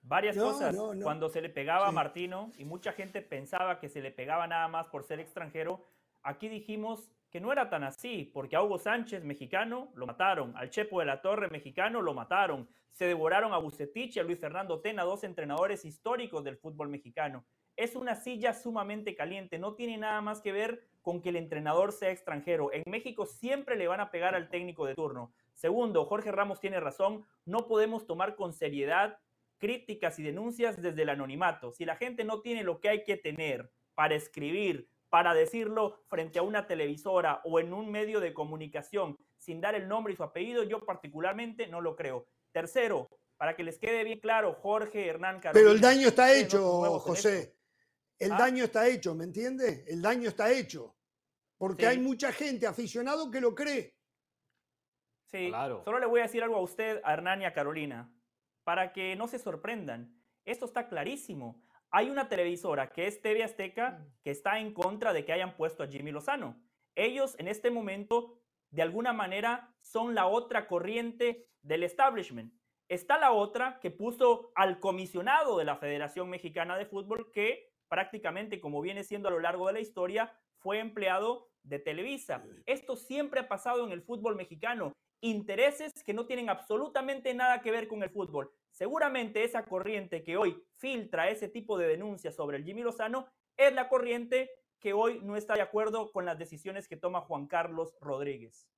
varias cosas. Cuando se le pegaba a Martino y mucha gente pensaba que se le pegaba nada más por ser extranjero, aquí dijimos que no era tan así, porque a Hugo Sánchez, mexicano, lo mataron, al Chepo de la Torre, mexicano, lo mataron, se devoraron a Bucetich y a Luis Fernando Tena, dos entrenadores históricos del fútbol mexicano. Es una silla sumamente caliente, no tiene nada más que ver con que el entrenador sea extranjero. En México siempre le van a pegar al técnico de turno. Segundo, Jorge Ramos tiene razón, no podemos tomar con seriedad críticas y denuncias desde el anonimato. Si la gente no tiene lo que hay que tener para escribir, para decirlo frente a una televisora o en un medio de comunicación sin dar el nombre y su apellido, yo particularmente no lo creo. Tercero, para que les quede bien claro, Jorge Hernán Carolina, Pero el daño está hecho, José. El ¿Ah? daño está hecho, ¿me entiende? El daño está hecho. Porque hay mucha gente aficionado que lo cree. Sí, claro. solo le voy a decir algo a usted, a Hernán y a Carolina para que no se sorprendan. Esto está clarísimo. Hay una televisora que es TV Azteca mm. que está en contra de que hayan puesto a Jimmy Lozano. Ellos en este momento, de alguna manera, son la otra corriente del establishment. Está la otra que puso al comisionado de la Federación Mexicana de Fútbol que prácticamente, como viene siendo a lo largo de la historia, fue empleado de Televisa. Esto siempre ha pasado en el fútbol mexicano intereses que no tienen absolutamente nada que ver con el fútbol. Seguramente esa corriente que hoy filtra ese tipo de denuncias sobre el Jimmy Lozano es la corriente que hoy no está de acuerdo con las decisiones que toma Juan Carlos Rodríguez.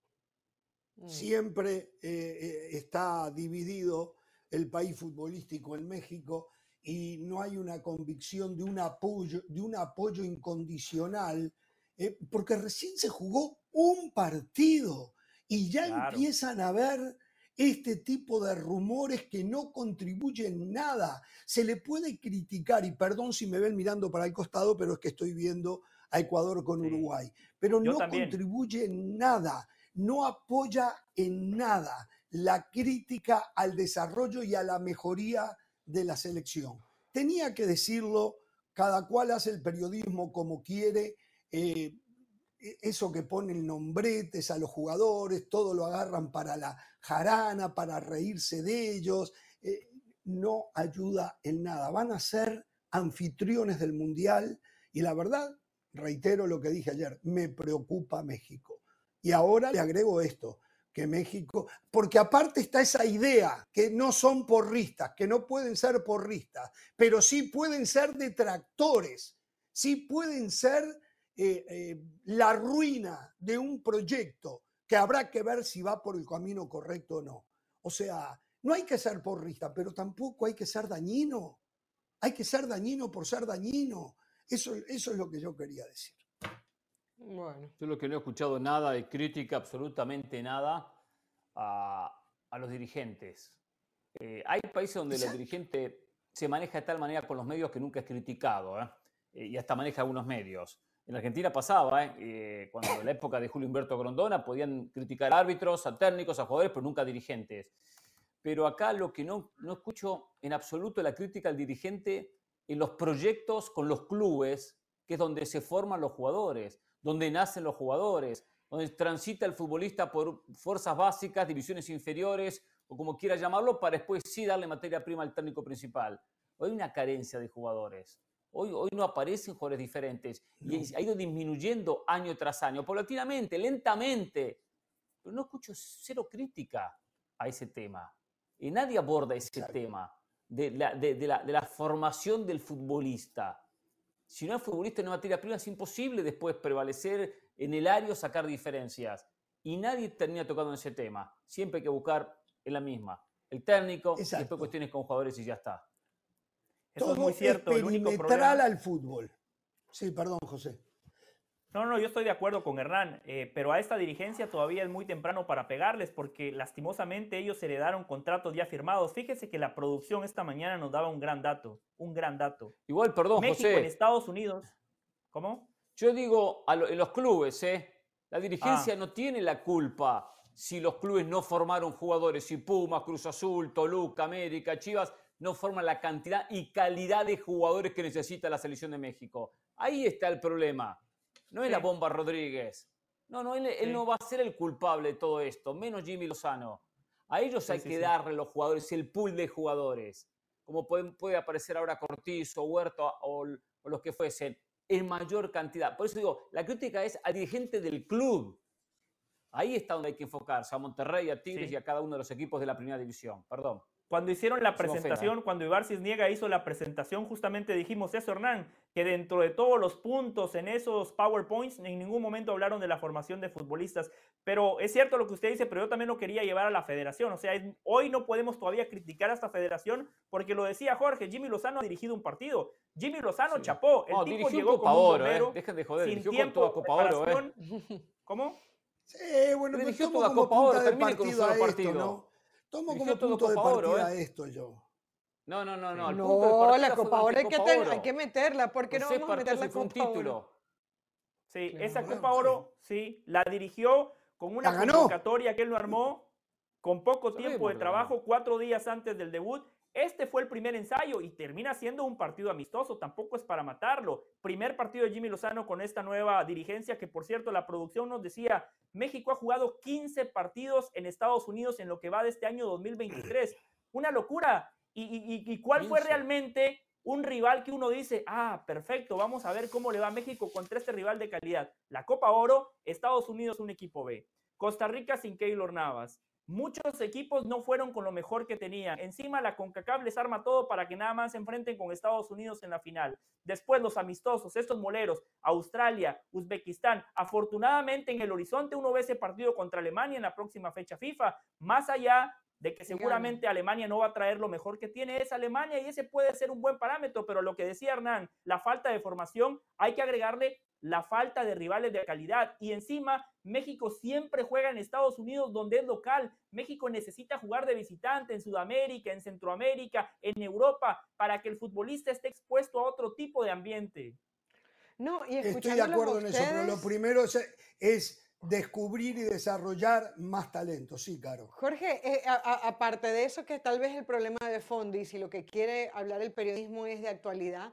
Mm. Siempre eh, eh, está dividido el país futbolístico en México y no hay una convicción de un apoyo, de un apoyo incondicional, eh, porque recién se jugó un partido y ya empiezan a ver este tipo de rumores que no contribuyen nada. Se le puede criticar, y perdón si me ven mirando para el costado, pero es que estoy viendo a Ecuador con Uruguay, pero no contribuye en nada, no apoya en nada la crítica al desarrollo y a la mejoría de la selección. Tenía que decirlo, cada cual hace el periodismo como quiere. Eh, eso que ponen nombretes a los jugadores, todo lo agarran para la jarana, para reírse de ellos, eh, no ayuda en nada. Van a ser anfitriones del Mundial y la verdad, reitero lo que dije ayer, me preocupa México. Y ahora le agrego esto, que México, porque aparte está esa idea que no son porristas, que no pueden ser porristas, pero sí pueden ser detractores, sí pueden ser eh, eh, la ruina de un proyecto que habrá que ver si va por el camino correcto o no. O sea, no hay que ser porrista, pero tampoco hay que ser dañino. Hay que ser dañino por ser dañino. Eso, eso es lo que yo quería decir. Bueno. Yo lo que no he escuchado nada de crítica, absolutamente nada, a, los dirigentes. Eh, hay países donde el dirigente se maneja de tal manera con los medios que nunca es criticado, y hasta maneja algunos medios. En Argentina pasaba, ¿eh? Eh, cuando en la época de Julio Humberto Grondona podían criticar árbitros, a técnicos, a jugadores, pero nunca dirigentes. Pero acá lo que no, no escucho en absoluto la crítica al dirigente en los proyectos con los clubes, que es donde se forman los jugadores, donde nacen los jugadores, donde transita el futbolista por fuerzas básicas, divisiones inferiores, o como quiera llamarlo, para después sí darle materia prima al técnico principal. Hoy hay una carencia de jugadores. Hoy, hoy no aparecen jugadores diferentes y ha ido disminuyendo año tras año, paulatinamente, lentamente. Pero no escucho cero crítica a ese tema. Y nadie aborda ese tema de la, de, la, de la formación del futbolista. Si no hay futbolista en materia prima, es imposible después prevalecer en el área, sacar diferencias. Y nadie termina tocando ese tema. Siempre hay que buscar en la misma. El técnico, y después cuestiones con jugadores y ya está. Eso es muy cierto. el único problema... al fútbol. Sí, perdón, José. No, no, yo estoy de acuerdo con Hernán, eh, pero a esta dirigencia todavía es muy temprano para pegarles porque lastimosamente ellos heredaron contratos ya firmados. Fíjese que la producción esta mañana nos daba un gran dato, un gran dato. Igual, perdón, México en Estados Unidos. ¿Cómo? Yo digo, en los clubes, ¿eh? La dirigencia ah. no tiene la culpa si los clubes no formaron jugadores, si Pumas, Cruz Azul, Toluca, América, Chivas no forman la cantidad y calidad de jugadores que necesita la selección de México. Ahí está el problema. No es la bomba Rodríguez. No, no, él, no va a ser el culpable de todo esto, menos Jimmy Lozano. A ellos hay que darle los jugadores, el pool de jugadores, como puede, aparecer ahora Cortizo, Huerto o, o, los que fuesen, en mayor cantidad. Por eso digo, la crítica es al dirigente del club. Ahí está donde hay que enfocarse, a Monterrey, a Tigres y a cada uno de los equipos de la primera división. Perdón. Cuando hicieron la presentación, cuando Ibar Cisniega hizo la presentación, justamente dijimos eso, Hernán, que dentro de todos los puntos en esos PowerPoints, en ningún momento hablaron de la formación de futbolistas. Pero es cierto lo que usted dice, pero yo también lo quería llevar a la federación. O sea, hoy no podemos todavía criticar a esta federación, porque lo decía Jorge, Jimmy Lozano ha dirigido un partido. Jimmy Lozano chapó. El tipo llegó Copa Oro, eh. Dejen de joder, sin tiempo, Copa Oro, eh. ¿Cómo? Sí, bueno, dirigió toda Copa Oro, termine con un partido. ¿no? Tomo como punto de partida ¿eh? esto yo. No, no, no, no. no, la Copa Oro hay que, hay que meterla, porque no vamos a meter la Copa título. Sí, esa Copa Oro, sí, la dirigió con una convocatoria que él lo armó con poco tiempo de trabajo, cuatro días antes del debut. Este fue el primer ensayo y termina siendo un partido amistoso, tampoco es para matarlo. Primer partido de Jimmy Lozano con esta nueva dirigencia, que por cierto la producción nos decía, México ha jugado 15 partidos en Estados Unidos en lo que va de este año 2023. Una locura. ¿Y, cuál fue realmente un rival que uno dice, ah, perfecto, vamos a ver cómo le va a México contra este rival de calidad? La Copa Oro, Estados Unidos un equipo B. Costa Rica sin Keylor Navas. Muchos equipos no fueron con lo mejor que tenían. Encima la CONCACAF les arma todo para que nada más se enfrenten con Estados Unidos en la final. Después los amistosos, estos moleros, Australia, Uzbekistán. Afortunadamente en el horizonte uno ve ese partido contra Alemania en la próxima fecha FIFA. Más allá de que seguramente Alemania no va a traer lo mejor que tiene es Alemania y ese puede ser un buen parámetro, pero lo que decía Hernán, la falta de formación, hay que agregarle la falta de rivales de calidad y encima México siempre juega en Estados Unidos donde es local. México necesita jugar de visitante en Sudamérica, en Centroamérica, en Europa para que el futbolista esté expuesto a otro tipo de ambiente. No, y Estoy de acuerdo en eso, pero lo primero es descubrir y desarrollar más talento, sí, claro. Jorge, eh, aparte de eso, que tal vez el problema de fondo y si lo que quiere hablar el periodismo es de actualidad,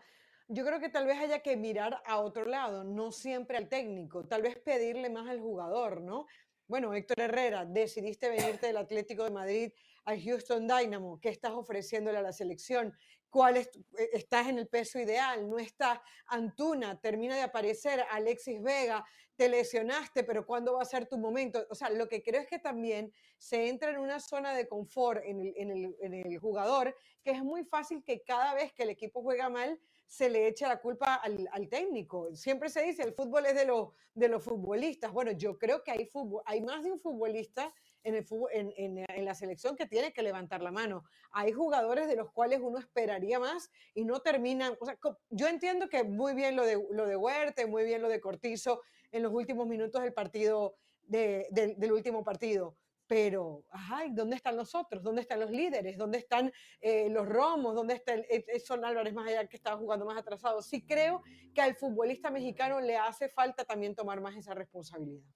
yo creo que tal vez haya que mirar a otro lado, no siempre al técnico, tal vez pedirle más al jugador, ¿no? Bueno, Héctor Herrera, decidiste venirte del Atlético de Madrid al Houston Dynamo, ¿qué estás ofreciéndole a la selección? ¿Cuál es, eh, estás en el peso ideal? No está Antuna, termina de aparecer Alexis Vega, te lesionaste, pero ¿cuándo va a ser tu momento? O sea, lo que creo es que también se entra en una zona de confort en el, en el, en el jugador, que es muy fácil que cada vez que el equipo juega mal, se le echa la culpa al, al, técnico. Siempre se dice, el fútbol es de, los de los futbolistas. Bueno, yo creo que hay, fútbol, hay más de un futbolista en, el fútbol, en, en, en, la selección que tiene que levantar la mano. Hay jugadores de los cuales uno esperaría más y no terminan. O sea, yo entiendo que muy bien lo de, lo de Huerte, muy bien lo de Cortizo en los últimos minutos del partido, de, del último partido pero, ajá, ¿dónde están los otros? ¿Dónde están los líderes? ¿Dónde están eh, los romos? ¿Dónde está el, Son Álvarez más allá que estaba jugando más atrasado? Sí creo que al futbolista mexicano le hace falta también tomar más esa responsabilidad.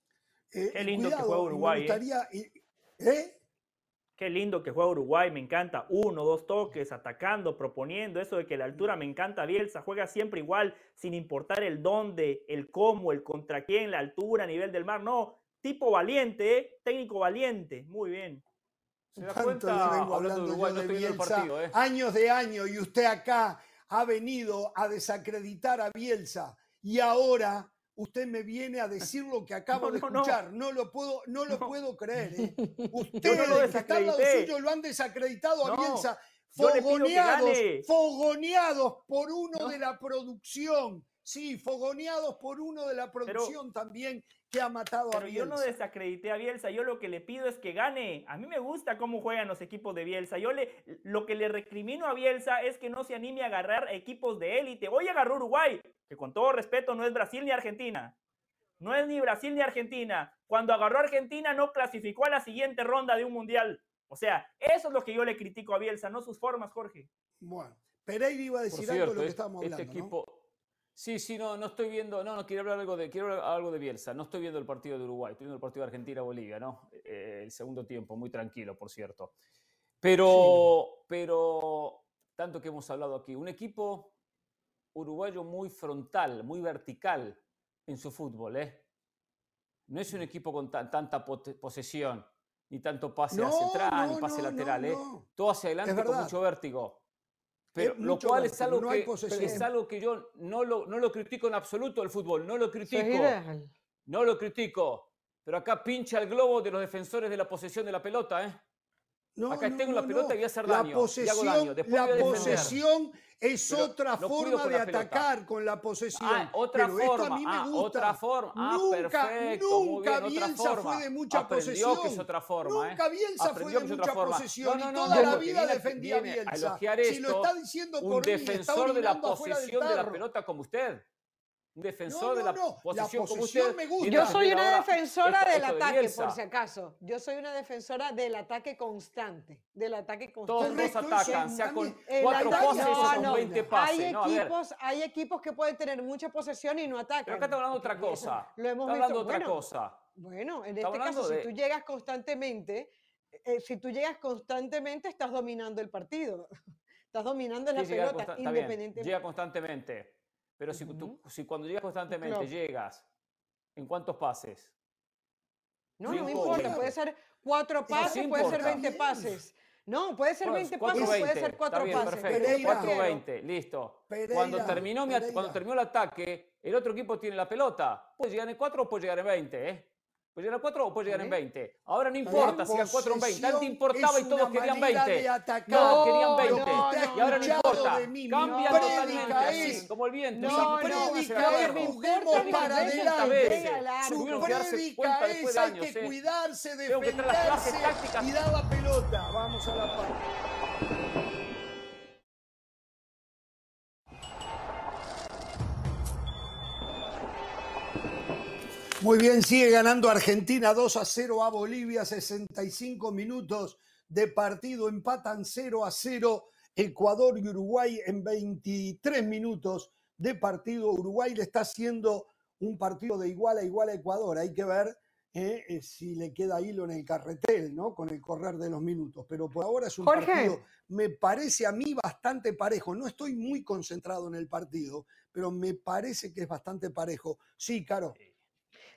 Eh, Qué lindo que juega Uruguay. ¿eh? ¿eh? Qué lindo que juega Uruguay, me encanta. Uno, dos toques, atacando, proponiendo. Eso de que la altura me encanta. Bielsa juega siempre igual, sin importar el dónde, el cómo, el contra quién, la altura, nivel del mar. No, tipo valiente, técnico valiente. Muy bien. ¿Se da cuenta? vengo hablando, de Uruguay, no estoy viendo el partido, ¿eh? Años de años y usted acá ha venido a desacreditar a Bielsa y ahora usted me viene a decir lo que acabo de escuchar. No. lo puedo, no lo puedo creer. ¿eh? Ustedes que está al lado suyo lo han desacreditado a Bielsa. Fogoneados, fogoneados por uno de la producción. Sí, fogoneados por uno de la producción también que ha matado a Bielsa. Pero yo no desacredité a Bielsa, yo lo que le pido es que gane. A mí me gusta cómo juegan los equipos de Bielsa. Yo le, lo que le recrimino a Bielsa es que no se anime a agarrar equipos de élite. Hoy agarró Uruguay, que con todo respeto no es Brasil ni Argentina. No es ni Brasil ni Argentina. Cuando agarró a Argentina no clasificó a la siguiente ronda de un mundial. O sea, eso es lo que yo le critico a Bielsa, no sus formas, Jorge. Bueno, Pereira iba a decir algo de lo que estábamos este hablando. Equipo, Sí, sí, no, no estoy viendo, no, no quiero hablar algo de, quiero algo de Bielsa. No estoy viendo el partido de Uruguay, estoy viendo el partido de Argentina-Bolivia, ¿no? Eh, el segundo tiempo, muy tranquilo, por cierto. Pero, pero, tanto que hemos hablado aquí, un equipo uruguayo muy frontal, muy vertical en su fútbol, ¿eh? No es un equipo con tanta posesión, ni tanto pase hacia atrás, ni pase lateral, ¿eh? Todo hacia adelante con mucho vértigo. Pero lo cual es algo, que, es algo que yo no lo, no lo critico en absoluto el fútbol, no lo critico. No lo critico. Pero acá pincha el globo de los defensores de la posesión de la pelota, ¿eh? Acá tengo la pelota y voy a hacer daño. La posesión, la posesión es otra forma de atacar con la posesión. Ah, otra forma. a mí me ah, gusta. otra forma. Ah, nunca, perfecto. Nunca bien, Bielsa fue de mucha Aprendió posesión. que es otra forma. ¿eh? Nunca Bielsa fue de mucha posesión. No, no, y toda la vida defendía a Bielsa. si lo está diciendo por un defensor de la posesión de la pelota como usted un defensor de la posición, como usted. Me gusta. Yo soy una defensora del ataque, por si acaso. Yo soy una defensora del ataque constante. Del ataque constante. Todos nos atacan, sea con cuatro poses o con 20 pases. Hay, equipos, hay equipos que pueden tener mucha posesión y no atacan. Pero acá estamos hablando de otra cosa. Lo hemos visto. hablando de otra cosa. Bueno, en este caso, si tú llegas constantemente, eh, si tú llegas constantemente, estás dominando el partido. Estás dominando la pelota, independientemente. Llega constantemente. Pero si, tú, si cuando llegas constantemente llegas, ¿en cuántos pases? No, no importa, puede ser cuatro pases, puede ser 20 pases. No, puede ser 20 pases, puede ser cuatro pases. Perfecto, 4-20, listo. Cuando, terminó cuando terminó el ataque, el otro equipo tiene la pelota. Puede llegar en 4 o puede llegar en 20, ¿eh? Puede llegar a 4 o puede llegar en 20. Ahora no importa si eran 4 o 20. Antes importaba y todos querían 20. Todos querían 20. y ahora no importa. Cambian totalmente así, como el viento. No, no, es juguemos para adelante. Su prédica es hay que cuidarse, defenderse y dar la pelota. Vamos a la parte. Muy bien, sigue ganando Argentina 2 a 0 a Bolivia, 65 minutos de partido, empatan 0 a 0 Ecuador y Uruguay en 23 minutos de partido. Uruguay le está haciendo un partido de igual a igual a Ecuador. Hay que ver eh, eh, si le queda hilo en el carretel, ¿no? Con el correr de los minutos. Pero por ahora es un partido, me parece a mí bastante parejo. No estoy muy concentrado en el partido, pero me parece que es bastante parejo. Sí, Caro. Sí,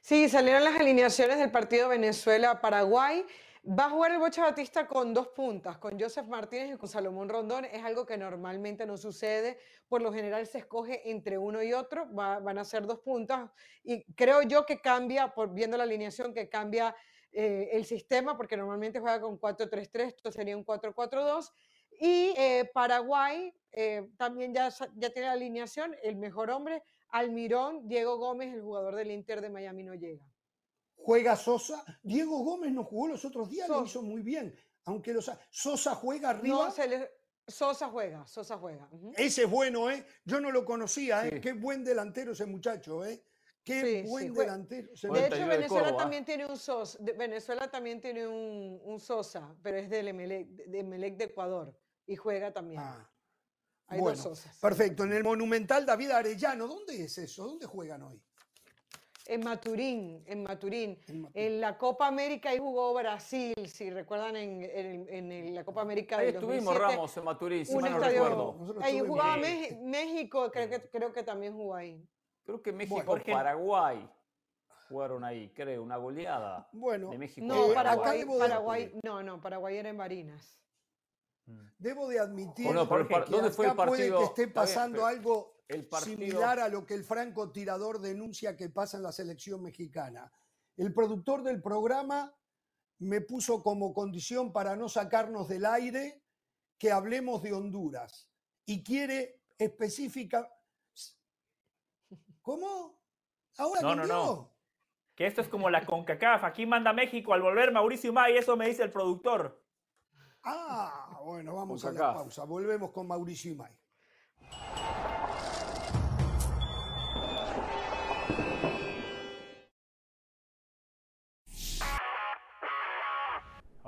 salieron las alineaciones del partido Venezuela-Paraguay. Va a jugar el Bocha Batista con dos puntas, con Joseph Martínez y con Salomón Rondón. Es algo que normalmente no sucede. Por lo general se escoge entre uno y otro. van a ser dos puntas. Y creo yo que cambia, por viendo la alineación, que cambia eh, el sistema, porque normalmente juega con 4-3-3, esto sería un 4-4-2. Y eh, Paraguay eh, también ya, ya tiene la alineación, el mejor hombre, Almirón, Diego Gómez, el jugador del Inter de Miami, no llega. Juega Sosa. Diego Gómez no jugó los otros días, lo hizo muy bien. Aunque los, Sosa juega arriba. No, se Sosa juega, Sosa juega. Ese es bueno, ¿eh? Yo no lo conocía, ¿eh? Qué buen delantero ese muchacho, ¿eh? Qué buen delantero. de hecho, Venezuela también tiene un Sosa, Venezuela también tiene un, Sosa, pero es del Emelec, de Emelec de Ecuador y juega también. Ah bueno, Perfecto. En el Monumental David Arellano, ¿dónde es eso? ¿Dónde juegan hoy? En Maturín, en Maturín. En, la Copa América ahí jugó Brasil, si recuerdan en, la Copa América ahí estuvimos Ramos en Maturín, si mal no recuerdo. Ahí jugaba México, creo que, creo que también jugó ahí. Creo que México, Paraguay. jugaron ahí, creo, una goleada. Bueno, de México. No, Paraguay, Paraguay, no, no, Paraguay era en Barinas. Mm. Debo de admitir que ¿dónde fue el partido? puede que esté pasando algo similar a lo que el francotirador denuncia que pasa en la selección mexicana. El productor del programa me puso como condición para no sacarnos del aire que hablemos de Honduras y quiere específica. ¿Cómo? Ahora no, no, no. Que esto es como la CONCACAF. Aquí manda México al volver Mauricio May, eso me dice el productor. Ah, bueno, vamos a la pausa. Volvemos con Mauricio May.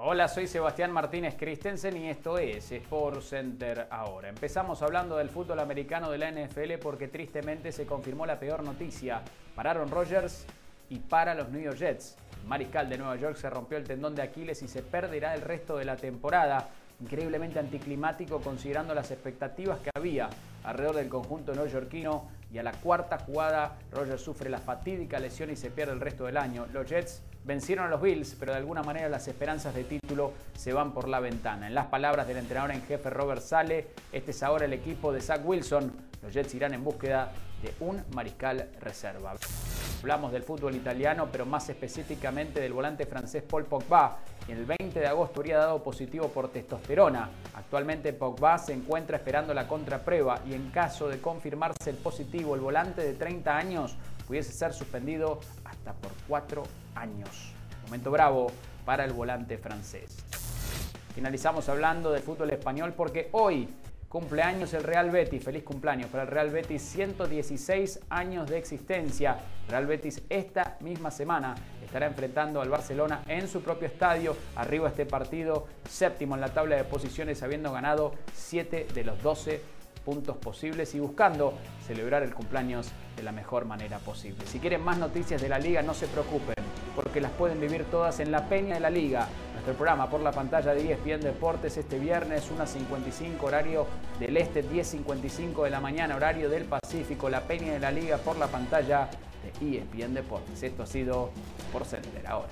Hola, soy Sebastián Martínez Christensen y esto es Sport Center ahora. Empezamos hablando del fútbol americano de la NFL porque tristemente se confirmó la peor noticia para Aaron Rodgers y para los New York Jets. Mariscal de Nueva York se rompió el tendón de Aquiles y se perderá el resto de la temporada. Increíblemente anticlimático considerando las expectativas que había alrededor del conjunto neoyorquino y a la cuarta jugada Rodgers sufre la fatídica lesión y se pierde el resto del año. Los Jets Vencieron a los Bills, pero de alguna manera las esperanzas de título se van por la ventana. En las palabras del entrenador en jefe Robert Sale, este es ahora el equipo de Zach Wilson. Los Jets irán en búsqueda de un mariscal reserva. Hablamos del fútbol italiano, pero más específicamente del volante francés Paul Pogba, quien el 20 de agosto habría dado positivo por testosterona. Actualmente Pogba se encuentra esperando la contraprueba y en caso de confirmarse el positivo, el volante de 30 años pudiese ser suspendido hasta por cuatro años. Momento bravo para el volante francés. Finalizamos hablando del fútbol español porque hoy cumpleaños el Real Betis. Feliz cumpleaños para el Real Betis. 116 años de existencia. Real Betis esta misma semana estará enfrentando al Barcelona en su propio estadio. Arriba este partido, séptimo en la tabla de posiciones, habiendo ganado 7 de los 12 puntos posibles y buscando celebrar el cumpleaños de la mejor manera posible. Si quieren más noticias de la liga, no se preocupen, porque las pueden vivir todas en la Peña de la Liga. Nuestro programa por la pantalla de ESPN Deportes este viernes, 1.55 horario del este, 10.55 de la mañana horario del Pacífico. La Peña de la Liga por la pantalla de ESPN Deportes. Esto ha sido por Center ahora.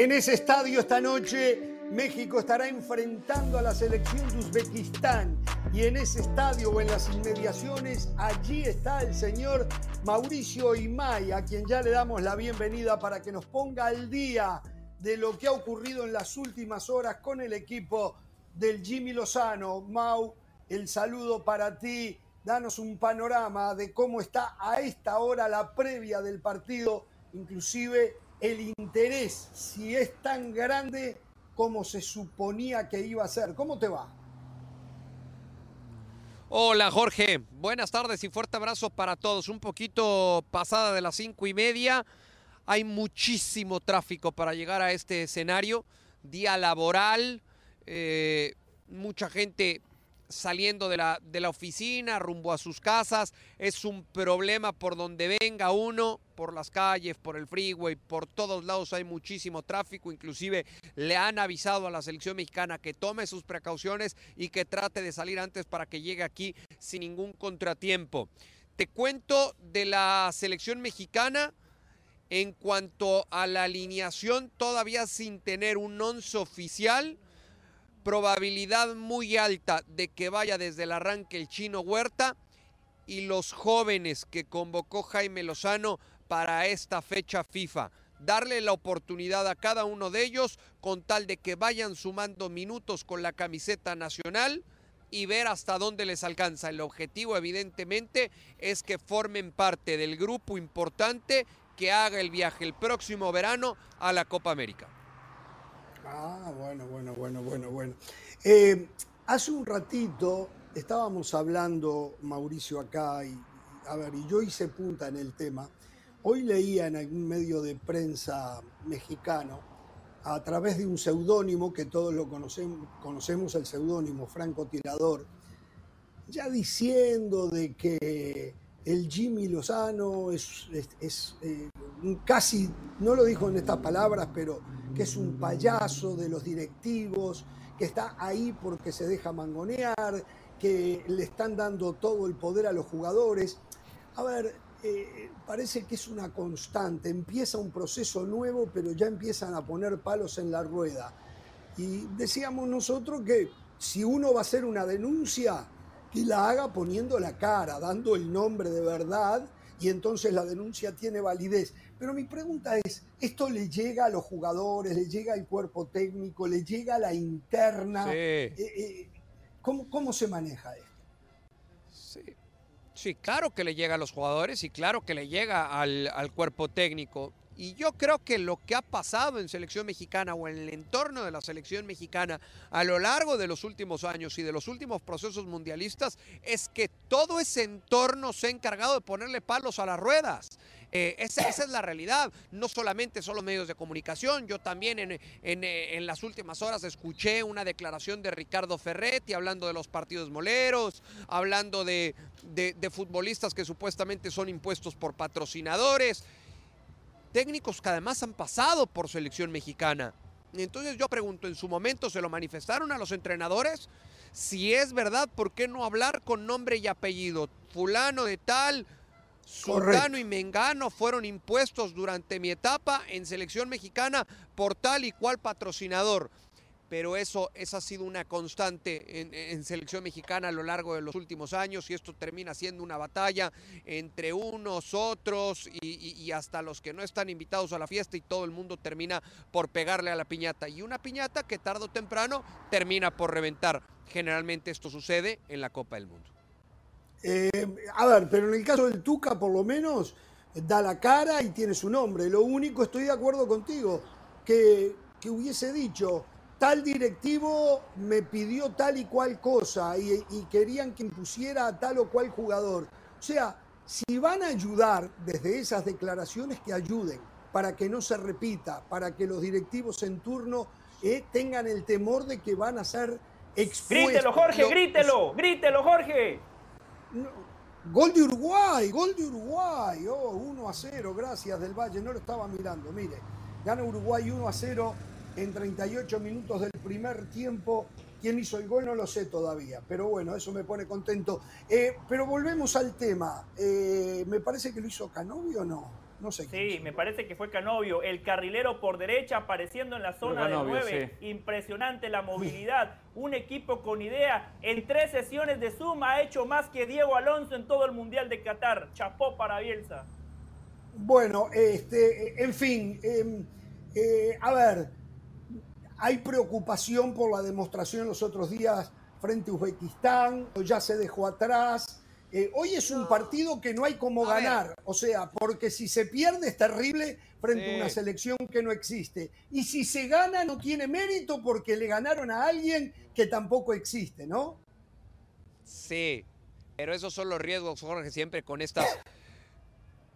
En ese estadio esta noche México estará enfrentando a la selección de Uzbekistán y en ese estadio o en las inmediaciones allí está el señor Mauricio Imay, a quien ya le damos la bienvenida para que nos ponga al día de lo que ha ocurrido en las últimas horas con el equipo del Jimmy Lozano. Mau, el saludo para ti. Danos un panorama de cómo está a esta hora la previa del partido, inclusive el interés, si es tan grande como se suponía que iba a ser. ¿Cómo te va? Hola Jorge, buenas tardes y fuerte abrazo para todos. Un poquito pasada de las cinco y media, hay muchísimo tráfico para llegar a este escenario, día laboral, eh, mucha gente saliendo de la, de la oficina, rumbo a sus casas. Es un problema por donde venga uno, por las calles, por el freeway, por todos lados hay muchísimo tráfico. Inclusive le han avisado a la selección mexicana que tome sus precauciones y que trate de salir antes para que llegue aquí sin ningún contratiempo. Te cuento de la selección mexicana. En cuanto a la alineación, todavía sin tener un once oficial, probabilidad muy alta de que vaya desde el arranque el chino Huerta y los jóvenes que convocó Jaime Lozano para esta fecha FIFA. Darle la oportunidad a cada uno de ellos con tal de que vayan sumando minutos con la camiseta nacional y ver hasta dónde les alcanza. El objetivo evidentemente es que formen parte del grupo importante que haga el viaje el próximo verano a la Copa América. Ah, bueno, bueno, bueno, bueno, bueno. Eh, hace un ratito estábamos hablando, Mauricio, acá, y, a ver, y yo hice punta en el tema. Hoy leía en algún medio de prensa mexicano, a través de un seudónimo que todos lo conocemos, conocemos el seudónimo Franco Tirador, ya diciendo de que el Jimmy Lozano es, eh, casi, no lo dijo en estas palabras, pero que es un payaso de los directivos, que está ahí porque se deja mangonear, que le están dando todo el poder a los jugadores. A ver, eh, parece que es una constante, empieza un proceso nuevo, pero ya empiezan a poner palos en la rueda. Y decíamos nosotros que si uno va a hacer una denuncia, que la haga poniendo la cara, dando el nombre de verdad, y entonces la denuncia tiene validez. Pero mi pregunta es, ¿esto le llega a los jugadores, le llega al cuerpo técnico, le llega a la interna? Eh, eh, ¿cómo, se maneja esto? Sí. sí. claro que le llega a los jugadores y claro que le llega al, al cuerpo técnico. Y yo creo que lo que ha pasado en selección mexicana o en el entorno de la selección mexicana a lo largo de los últimos años y de los últimos procesos mundialistas es que todo ese entorno se ha encargado de ponerle palos a las ruedas. Eh, esa, es la realidad. No solamente son los medios de comunicación, yo también en, en, las últimas horas escuché una declaración de Ricardo Ferretti hablando de los partidos moleros, hablando de, de futbolistas que supuestamente son impuestos por patrocinadores técnicos que además han pasado por selección mexicana. Entonces yo pregunto, ¿en su momento se lo manifestaron a los entrenadores? Si es verdad, ¿por qué no hablar con nombre y apellido? Fulano de tal, Sultano y Mengano fueron impuestos durante mi etapa en selección mexicana por tal y cual patrocinador pero eso, esa ha sido una constante en, selección mexicana a lo largo de los últimos años y esto termina siendo una batalla entre unos, otros y, hasta los que no están invitados a la fiesta y todo el mundo termina por pegarle a la piñata. Y una piñata que tarde o temprano termina por reventar. Generalmente esto sucede en la Copa del Mundo. Eh, a ver, pero en el caso del Tuca por lo menos da la cara y tiene su nombre. Lo único, estoy de acuerdo contigo, que, que hubiese dicho tal directivo me pidió tal y cual cosa y, querían que impusiera a tal o cual jugador. O sea, si van a ayudar desde esas declaraciones, que ayuden para que no se repita, para que los directivos en turno eh, tengan el temor de que van a ser expuestos. Grítelo, Jorge, grítelo, grítelo, Jorge. gol de Uruguay, gol de Uruguay. Oh, 1 a 0, gracias del Valle, no lo estaba mirando. Mire, gana Uruguay 1 a 0 en 38 minutos del primer tiempo. ¿Quién hizo el gol? No lo sé todavía, pero bueno, eso me pone contento. Eh, pero volvemos al tema. Eh, me parece que lo hizo Canovio o no. No sé. Sí, me parece que fue Canovio, el carrilero por derecha apareciendo en la zona de 9. Impresionante la movilidad. Un equipo con idea. En tres sesiones de suma ha hecho más que Diego Alonso en todo el Mundial de Qatar. Chapó para Bielsa. Bueno, este, en fin, em, eh, a ver, hay preocupación por la demostración los otros días frente a Uzbekistán, ya se dejó atrás. Eh, hoy es un partido que no hay como ganar, o sea, porque si se pierde es terrible frente a una selección que no existe. Y si se gana no tiene mérito porque le ganaron a alguien que tampoco existe, ¿no? Sí, pero esos son los riesgos, Jorge, siempre con estas,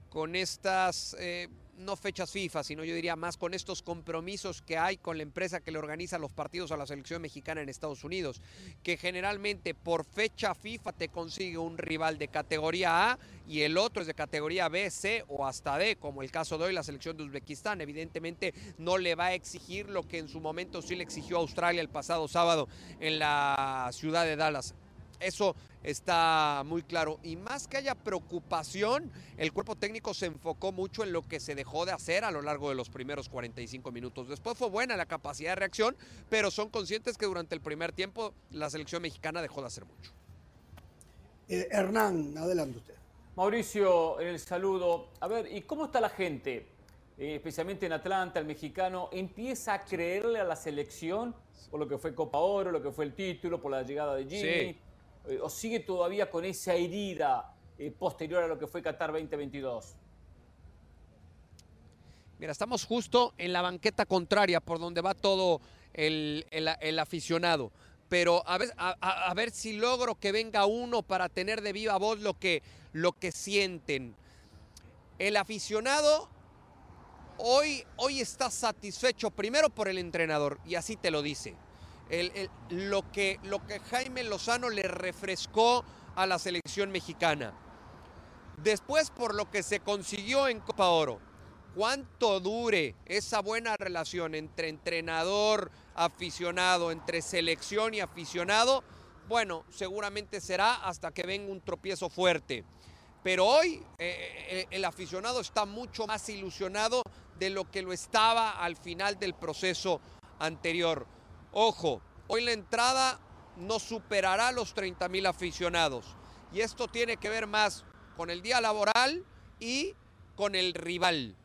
con estas eh, no fechas FIFA, sino yo diría más con estos compromisos que hay con la empresa que le organiza los partidos a la selección mexicana en Estados Unidos, que generalmente por fecha FIFA te consigue un rival de categoría A y el otro es de categoría B, C o hasta D, como el caso de hoy la selección de Uzbekistán. Evidentemente no le va a exigir lo que en su momento sí le exigió a Australia el pasado sábado en la ciudad de Dallas. Eso está muy claro. Y más que haya preocupación, el cuerpo técnico se enfocó mucho en lo que se dejó de hacer a lo largo de los primeros 45 minutos. Después fue buena la capacidad de reacción, pero son conscientes que durante el primer tiempo la selección mexicana dejó de hacer mucho. Eh, Hernán, adelante usted. Mauricio, el saludo. A ver, ¿y cómo está la gente? Eh, especialmente en Atlanta, el mexicano, empieza a creerle a la selección por lo que fue Copa Oro, lo que fue el título, por la llegada de Jimmy. Eh, o sigue todavía con esa herida eh, posterior a lo que fue Qatar 2022? Mira, estamos justo en la banqueta contraria por donde va todo el, aficionado. Pero a ver, a, ver, si logro que venga uno para tener de viva voz lo que, lo que sienten. El aficionado hoy, hoy está satisfecho primero por el entrenador, y así te lo dice lo, que, lo que Jaime Lozano le refrescó a la selección mexicana. Después por lo que se consiguió en Copa Oro. Cuánto dure esa buena relación entre entrenador, aficionado, entre selección y aficionado, bueno, seguramente será hasta que venga un tropiezo fuerte. Pero hoy eh, eh, el aficionado está mucho más ilusionado de lo que lo estaba al final del proceso anterior. Ojo, hoy la entrada no superará los 30 mil aficionados. Y esto tiene que ver más con el día laboral y con el rival.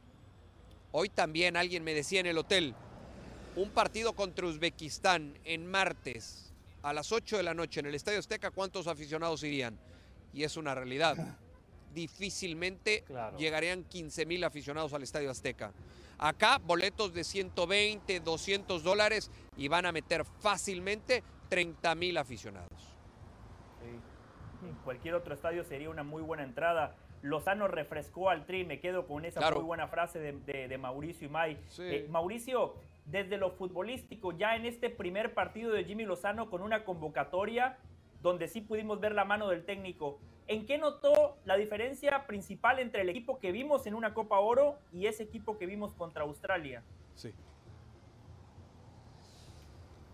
Hoy también alguien me decía en el hotel, un partido contra Uzbekistán en martes a las 8 de la noche en el Estadio Azteca, ¿cuántos aficionados irían? Y es una realidad. Difícilmente llegarían 15 mil aficionados al Estadio Azteca. Acá boletos de 120, 200 dólares y van a meter fácilmente 30 mil aficionados. Cualquier otro estadio sería una muy buena entrada. Lozano refrescó al tri, me quedo con esa muy buena frase de, Mauricio Imay. Eh, Mauricio, desde lo futbolístico, ya en este primer partido de Jimmy Lozano con una convocatoria donde sí pudimos ver la mano del técnico, ¿en qué notó la diferencia principal entre el equipo que vimos en una Copa Oro y ese equipo que vimos contra Australia? Sí.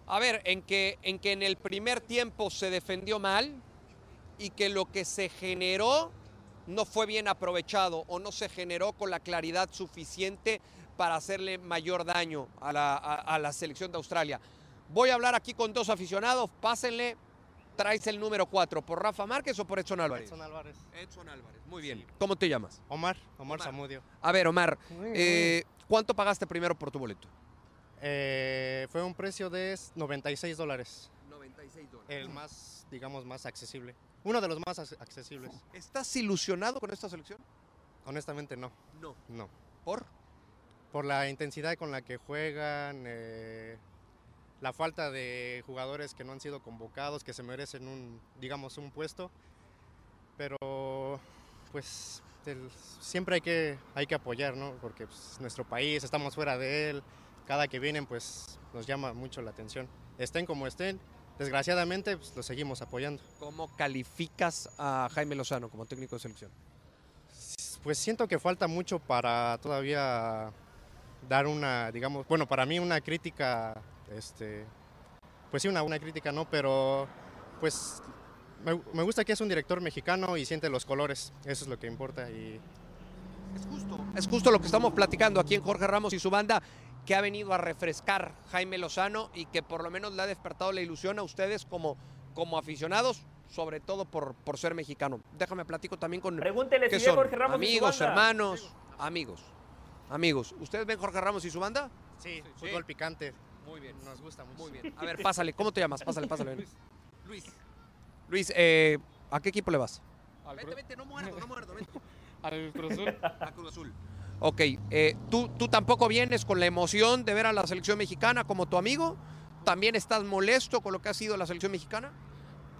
A ver, en que, en que en el primer tiempo se defendió mal y que lo que se generó no fue bien aprovechado o no se generó con la claridad suficiente para hacerle mayor daño a la, selección de Australia. Voy a hablar aquí con dos aficionados, pásenle, traes el número 4, ¿por Rafa Márquez o por Edson Álvarez? Edson Álvarez. Edson Álvarez, muy bien. ¿Cómo te llamas? Omar, Omar, Zamudio. A ver, Omar, eh, ¿cuánto pagaste primero por tu boleto? Eh, fue un precio de 96 dólares. 96 dólares. El más, digamos, más accesible. Uno de los más accesibles. ¿Estás ilusionado con esta selección? Honestamente no. No. No. ¿Por? Por la intensidad con la que juegan, eh, la falta de jugadores que no han sido convocados, que se merecen un, digamos, un puesto. Pero, pues, siempre hay que, hay que apoyar, ¿no? Porque pues, nuestro país, estamos fuera de él cada que vienen pues nos llama mucho la atención. Estén como estén, desgraciadamente pues, lo seguimos apoyando. ¿Cómo calificas a Jaime Lozano como técnico de selección? Pues siento que falta mucho para todavía dar una, digamos, bueno, para mí una crítica, este, pues sí, una, una crítica, ¿no? Pero pues me, me, gusta que es un director mexicano y siente los colores, eso es lo que importa y... Es justo, es justo lo que estamos platicando aquí en Jorge Ramos y su banda que ha venido a refrescar Jaime Lozano y que por lo menos le ha despertado la ilusión a ustedes como, como aficionados, sobre todo por, por ser mexicano. Déjame platico también con... Pregúntele si son? Jorge Ramos Amigos, hermanos, amigos, amigos. ¿Ustedes ven Jorge Ramos y su banda? Sí, fútbol picante. Muy bien. Nos gusta mucho. Muy bien. A ver, pásale, ¿cómo te llamas? Pásale, pásale. Luis. Luis. Luis, eh, ¿a qué equipo le vas? vete, vete, no muerdo, no muerdo, vete. Al Cruz Azul. A Cruz Azul. Ok, eh, ¿tú, ¿tú tampoco vienes con la emoción de ver a la selección mexicana como tu amigo? ¿También estás molesto con lo que ha sido la selección mexicana?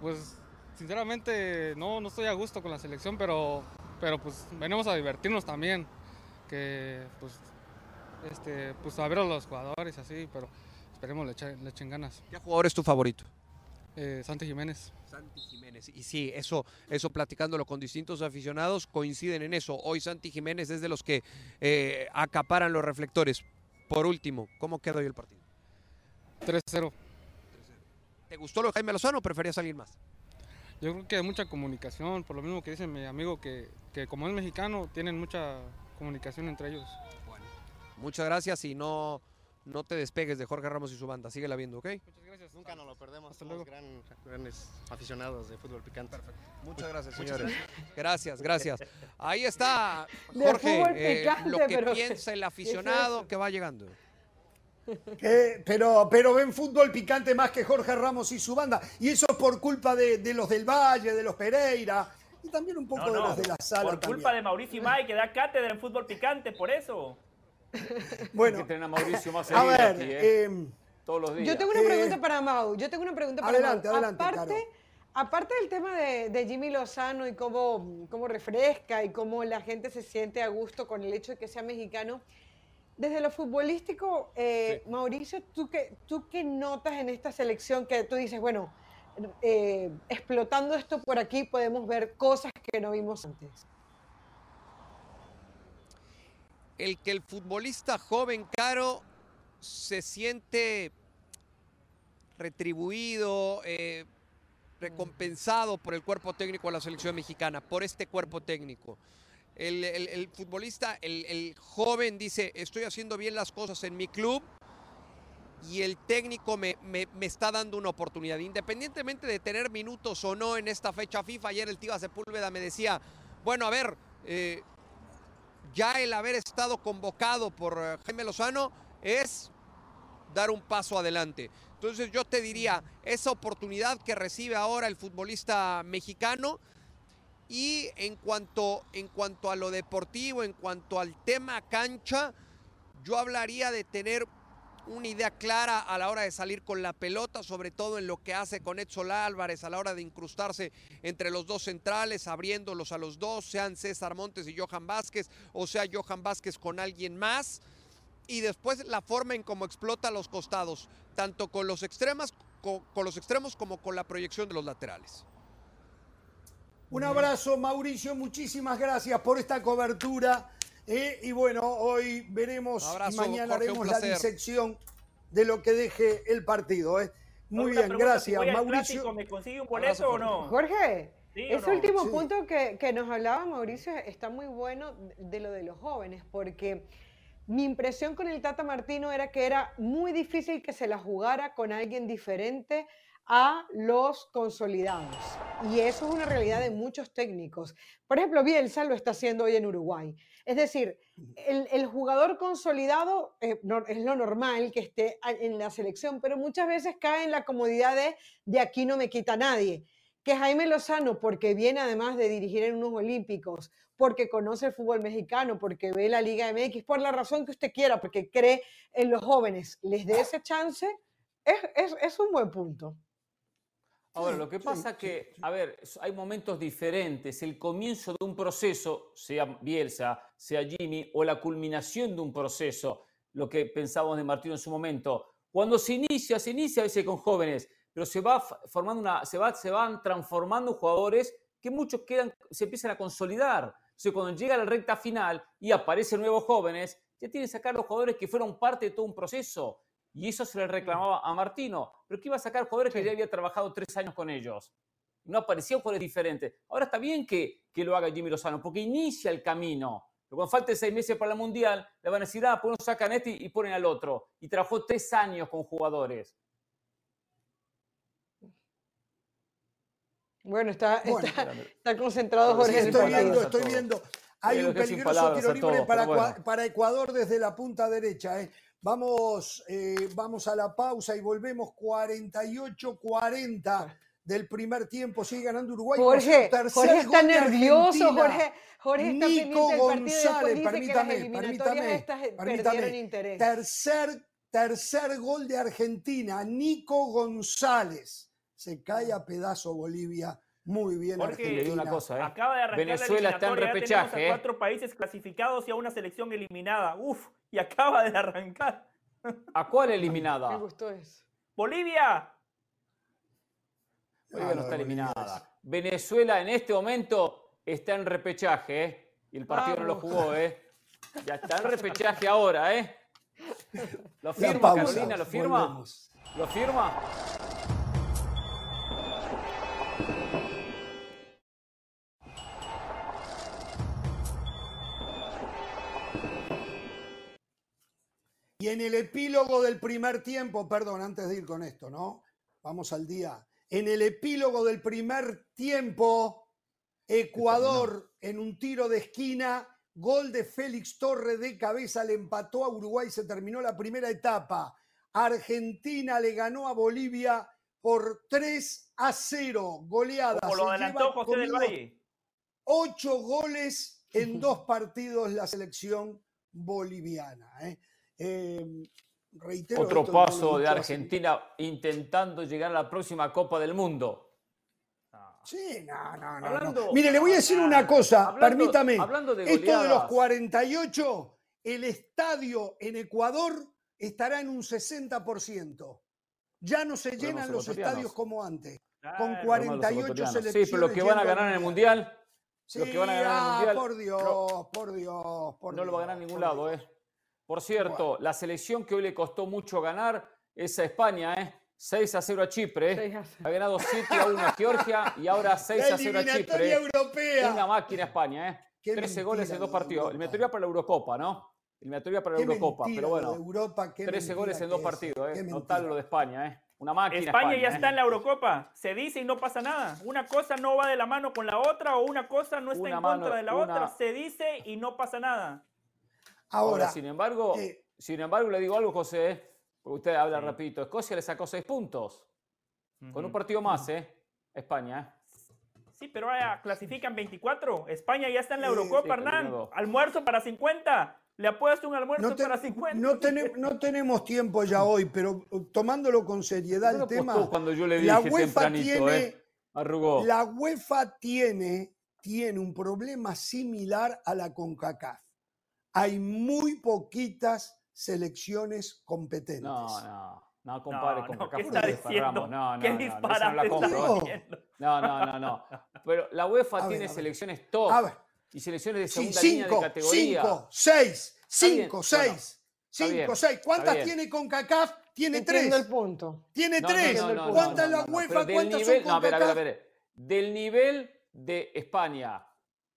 Pues sinceramente no, no estoy a gusto con la selección, pero, pero pues venimos a divertirnos también. Que pues, este, pues a ver a los jugadores así, pero esperemos le, le echen ganas. ¿Qué jugador es tu favorito? Eh, Santi Jiménez. Santi Jiménez. Y sí, eso, eso platicándolo con distintos aficionados, coinciden en eso. Hoy Santi Jiménez es de los que eh, acaparan los reflectores. Por último, ¿cómo quedó hoy el partido? 3-0. ¿Te gustó lo de Jaime Lozano o preferías alguien más? Yo creo que hay mucha comunicación, por lo mismo que dice mi amigo, que, que como es mexicano, tienen mucha comunicación entre ellos. Bueno, muchas gracias y no no te despegues de Jorge Ramos y su banda. Síguela viendo, ¿ok? Muchas gracias. Nunca nos lo perdemos. Hasta luego. Gran, grandes aficionados de fútbol picante. Perfecto. Muchas gracias, señores. Gracias, gracias. Ahí está, Jorge, eh, lo que piensa el aficionado que va llegando. pero, pero ven fútbol picante más que Jorge Ramos y su banda. Y eso por culpa de, los del Valle, de los Pereira y también un poco de los de la sala. Por culpa de Mauricio May, que da cátedra en fútbol picante, por eso. Bueno, a Mauricio más a ver, ¿eh? Todos los días. Yo tengo una pregunta para Mau. Yo tengo una pregunta para adelante, Mau. Adelante, aparte, aparte del tema de, Jimmy Lozano y cómo, cómo refresca y cómo la gente se siente a gusto con el hecho de que sea mexicano, desde lo futbolístico, eh, Mauricio, ¿tú qué, ¿tú qué notas en esta selección que tú dices, bueno, eh, explotando esto por aquí podemos ver cosas que no vimos antes? El que el futbolista joven caro se siente retribuido, eh, recompensado por el cuerpo técnico de la selección mexicana, por este cuerpo técnico. El, futbolista, el, joven dice, estoy haciendo bien las cosas en mi club y el técnico me, está dando una oportunidad. Independientemente de tener minutos o no en esta fecha FIFA, ayer el Tiva Sepúlveda me decía, bueno, a ver, eh, ya el haber estado convocado por eh, Jaime Lozano es dar un paso adelante. Entonces yo te diría, esa oportunidad que recibe ahora el futbolista mexicano y en cuanto, en cuanto a lo deportivo, en cuanto al tema cancha, yo hablaría de tener una idea clara a la hora de salir con la pelota, sobre todo en lo que hace con Edson Álvarez a la hora de incrustarse entre los dos centrales, abriéndolos a los dos, sean César Montes y Johan Vázquez, o sea Johan Vázquez con alguien más. Y después la forma en cómo explota los costados, tanto con los, extremas, con, los extremos como con la proyección de los laterales. Un abrazo, Mauricio. Muchísimas gracias por esta cobertura. Eh, y bueno, hoy veremos y mañana haremos la disección de lo que deje el partido. Eh. Muy bien, gracias, Mauricio. ¿Me consigue un boleto o no? Jorge, ese último punto que, que, nos hablaba Mauricio está muy bueno de lo de los jóvenes, porque mi impresión con el Tata Martino era que era muy difícil que se la jugara con alguien diferente a los consolidados. Y eso es una realidad de muchos técnicos. Por ejemplo, Bielsa lo está haciendo hoy en Uruguay. Es decir, el, jugador consolidado eh, es lo normal que esté en la selección, pero muchas veces cae en la comodidad de de aquí no me quita nadie. Que Jaime Lozano, porque viene además de dirigir en unos olímpicos, porque conoce el fútbol mexicano, porque ve la Liga MX, por la razón que usted quiera, porque cree en los jóvenes, les dé ese chance, es, es un buen punto. Ahora, lo que pasa es que, a ver, hay momentos diferentes. El comienzo de un proceso, sea Bielsa, sea Jimmy, o la culminación de un proceso, lo que pensábamos de Martino en su momento. Cuando se inicia, se inicia a veces con jóvenes, pero se va formando una, se, va, se van transformando jugadores que muchos quedan, se empiezan a consolidar. O cuando llega la recta final y aparecen nuevos jóvenes, ya tienen que sacar los jugadores que fueron parte de todo un proceso. Y eso se le reclamaba a Martino. Pero que iba a sacar jugadores que ya había trabajado tres años con ellos. No aparecían jugadores diferentes. Ahora está bien que, que lo haga Jimmy Lozano, porque inicia el camino. Pero cuando falte seis meses para el Mundial, le van a decir, ah, pues no sacan este y ponen al otro. Y trabajó tres años con jugadores. Bueno, está, Está, concentrado Jorge. estoy viendo, estoy viendo. Hay un peligroso tiro libre para, para, Ecuador desde la punta derecha. ¿eh? Vamos, eh, vamos a la pausa y volvemos 48-40 del primer tiempo. Sigue ganando Uruguay. Jorge, Jorge está nervioso. Jorge, Jorge está Nico González, permítame, permítame, permítame. Tercer, tercer gol de Argentina, Nico González. Se cae a pedazo Bolivia. Muy bien, Argentina. Una cosa, ¿eh? Acaba de arrancar Venezuela está en repechaje. A cuatro ¿eh? países clasificados y a una selección eliminada. Uf, y acaba de arrancar. ¿A cuál eliminada? Me gustó eso. ¡Bolivia! Bolivia no está eliminada. Venezuela en este momento está en repechaje, ¿eh? Y el partido no lo jugó, ¿eh? Ya está en repechaje ahora, ¿eh? ¿Lo firma, Carolina? ¿Lo firma? ¿Lo firma? Y en el epílogo del primer tiempo, perdón, antes de ir con esto, ¿no? Vamos al día. En el epílogo del primer tiempo, Ecuador en un tiro de esquina, gol de Félix Torre de cabeza, le empató a Uruguay, se terminó la primera etapa. Argentina le ganó a Bolivia por 3 a 0, goleada. Como lo adelantó José del Valle. Ocho goles en dos partidos la selección boliviana. ¿eh? Em, Otro paso de Argentina intentando llegar a la próxima Copa del Mundo. Sí, no, no, no. Mire, le voy a decir una cosa, permítame. Hablando de Esto de los 48, el estadio en Ecuador estará en un 60%. Ya no se llenan los, estadios como antes. con 48 selecciones. Sí, pero lo que van a ganar en el Mundial Sí, los que van a ganar el ah, Mundial. Por Dios, por Dios, por No lo va a ganar en ningún lado, ¿eh? Por cierto, la selección que hoy le costó mucho ganar es a España, ¿eh? 6 a 0 a Chipre. Ha ganado 7 a 1 a Georgia y ahora 6 a 0 a Chipre. Europea. Una máquina España, ¿eh? 13 goles en dos partidos. Eliminatoria para la Eurocopa, ¿no? Eliminatoria para la Eurocopa, pero bueno. Europa, 13 goles en dos partidos, ¿eh? Total lo de España, ¿eh? Una máquina. España, ya ¿eh? está en la Eurocopa. Se dice y no pasa nada. Una cosa no va de la mano con la otra o una cosa no está en contra de la otra. Se dice y no pasa nada. Ahora, sin embargo, eh, sin embargo, le digo algo, José, porque usted habla rapidito. Escocia le sacó seis puntos. Con un partido más, ¿eh? España, ¿eh? Sí, pero ahora clasifican 24. España ya está en la Eurocopa, Hernán. Almuerzo para 50. Le apuesto un almuerzo para 50. No, no, tenemos tiempo ya hoy, pero uh, tomándolo con seriedad el tema. Cuando yo le dije la UEFA tiene, ¿eh? Arrugó. La UEFA tiene, tiene un problema similar a la CONCACAF. Hay muy poquitas selecciones competentes. No, no. No, compadre, no, con ¿qué está diciendo? No, no, ¿Qué no, disparate no, no, no, no, no. Pero la UEFA tiene selecciones top. A ver y selecciones de segunda sí, cinco, línea de categoría. Cinco, seis, cinco, seis, cinco, seis. ¿Cuántas tiene con CACAF? Tiene tres. el punto. Tiene tres. ¿Cuántas la UEFA? ¿Cuántas son con No, a ver, a ver, a ver. Del nivel de España,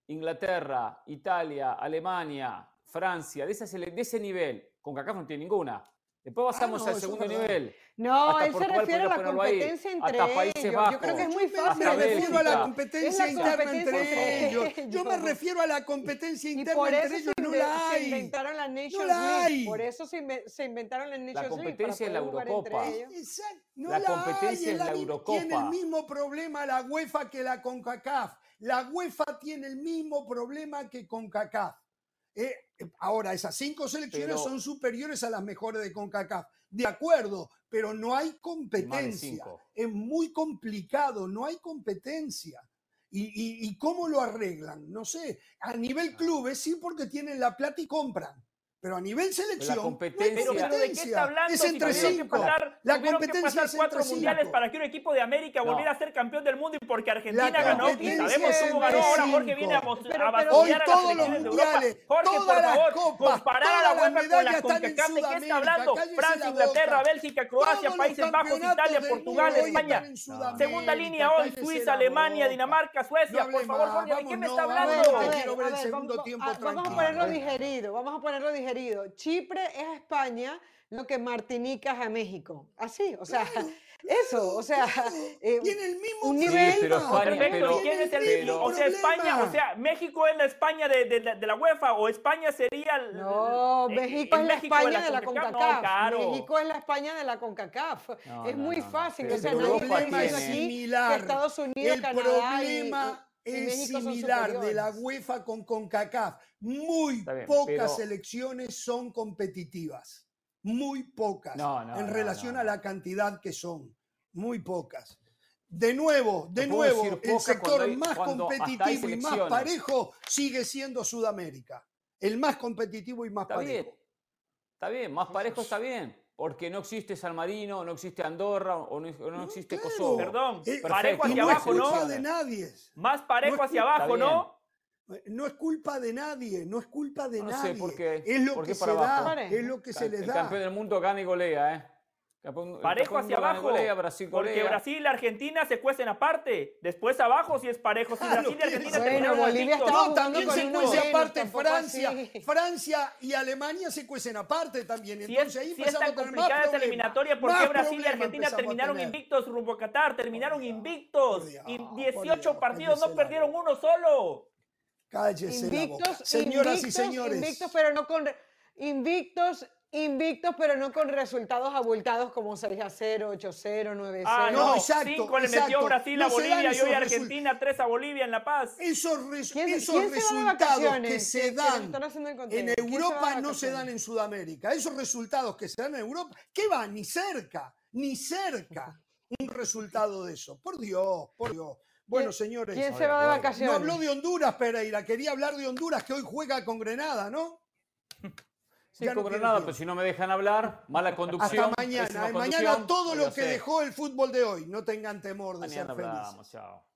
Inglaterra, Italia, Alemania, Francia, de ese, de ese nivel, con CACAF no tiene ninguna. Después ah, pasamos al segundo nivel. No, él se refiere a la competencia entre ellos. Yo creo que es muy fácil. Yo me refiero a la competencia interna entre ellos. Yo me refiero a la competencia interna entre ellos. No la hay. Se inventaron la Nations League. Por eso se, inventaron la Nations League. La competencia es la Eurocopa. No la, competencia es la Eurocopa. Tiene el mismo problema la UEFA que la CONCACAF. La UEFA tiene el mismo problema que CONCACAF. Eh, ahora, esas cinco selecciones son superiores a las mejores de CONCACAF. De acuerdo, pero no hay competencia. Es muy complicado, no hay competencia. ¿Y, y, cómo lo arreglan? No sé. A nivel ah. clubes sí porque tienen la plata y compran. Pero a nivel selección, la competencia, pero, ¿de qué está hablando? Es entre si cinco. Que pasar, la competencia que pasar es cuatro mundiales para que un equipo de América volviera a ser campeón del mundo y porque Argentina ganó y sabemos cómo ganó. Ahora Jorge viene a, a Hoy todos los mundiales, Jorge, por favor, copas, comparar a la UEFA con la CONCACAF, ¿de qué está hablando? Francia, Inglaterra, Bélgica, Croacia, Países Bajos, Italia, Portugal, España. Segunda línea hoy, Suiza, Alemania, Dinamarca, Suecia. Por favor, Jorge, ¿de qué me está hablando? Vamos a ponerlo digerido, vamos a ponerlo digerido. Chip es a España lo que Martinica es a México. Así, o sea, eso, o sea, eh, tiene el mismo nivel. pero España, ¿quién es el mismo? O sea, España, o sea, México es la España de, de, de, la UEFA o España sería el, No, México es la España de la CONCACAF. México es la España de la CONCACAF. es muy fácil, o sea, nadie es similar. Estados Unidos, el problema es similar de la UEFA con CONCACAF. Muy pocas selecciones son competitivas. Muy pocas en relación a la cantidad que son. Muy pocas. De nuevo, de nuevo, el sector más competitivo y más parejo sigue siendo Sudamérica. El más competitivo y más parejo. Está bien, más parejo está bien porque no existe San Marino, no existe Andorra o no, existe Kosovo. Perdón, eh, parejo hacia abajo, ¿no? Es culpa de nadie. Más parejo hacia abajo, ¿no? No es culpa de nadie, no es culpa de no nadie. Sé por qué. Es lo que se da, es lo que se les da. El campeón del mundo gana y golea, ¿eh? Parejo hacia abajo. Brasil, porque Brasil y Argentina se cuecen aparte. Después abajo si es parejo. Si Brasil y Argentina bueno, Bolivia No, también se cuece aparte Francia. Francia y Alemania se cuecen aparte también. Entonces si ahí si es tan complicada esta eliminatoria, ¿por qué Brasil y Argentina terminaron invictos rumbo a Qatar? Terminaron invictos. y 18 partidos no perdieron uno solo. Cállese invictos, la boca. Señoras y señores. Invictos, pero no con... Invictos Invictos, pero no con resultados abultados como 6 a 0, 8 a 0, 9 a 0. Ah, no, 5 le metió Brasil a Bolivia y hoy Argentina 3 a Bolivia en La Paz. Esos, esos resultados que se dan en Europa no se dan en Sudamérica. Esos resultados que se dan en Europa, ¿qué va? Ni cerca, ni cerca un resultado de eso. Por Dios, por Dios. Bueno, señores. ¿Quién se va de vacaciones? No habló de Honduras, Pereira. Quería hablar de Honduras, que hoy juega con Grenada, ¿no? Sí, no nada, pero si no me dejan hablar, mala conducción. Hasta mañana. Mañana todo lo que dejó el fútbol de hoy. No tengan temor de mañana ser felices. chao.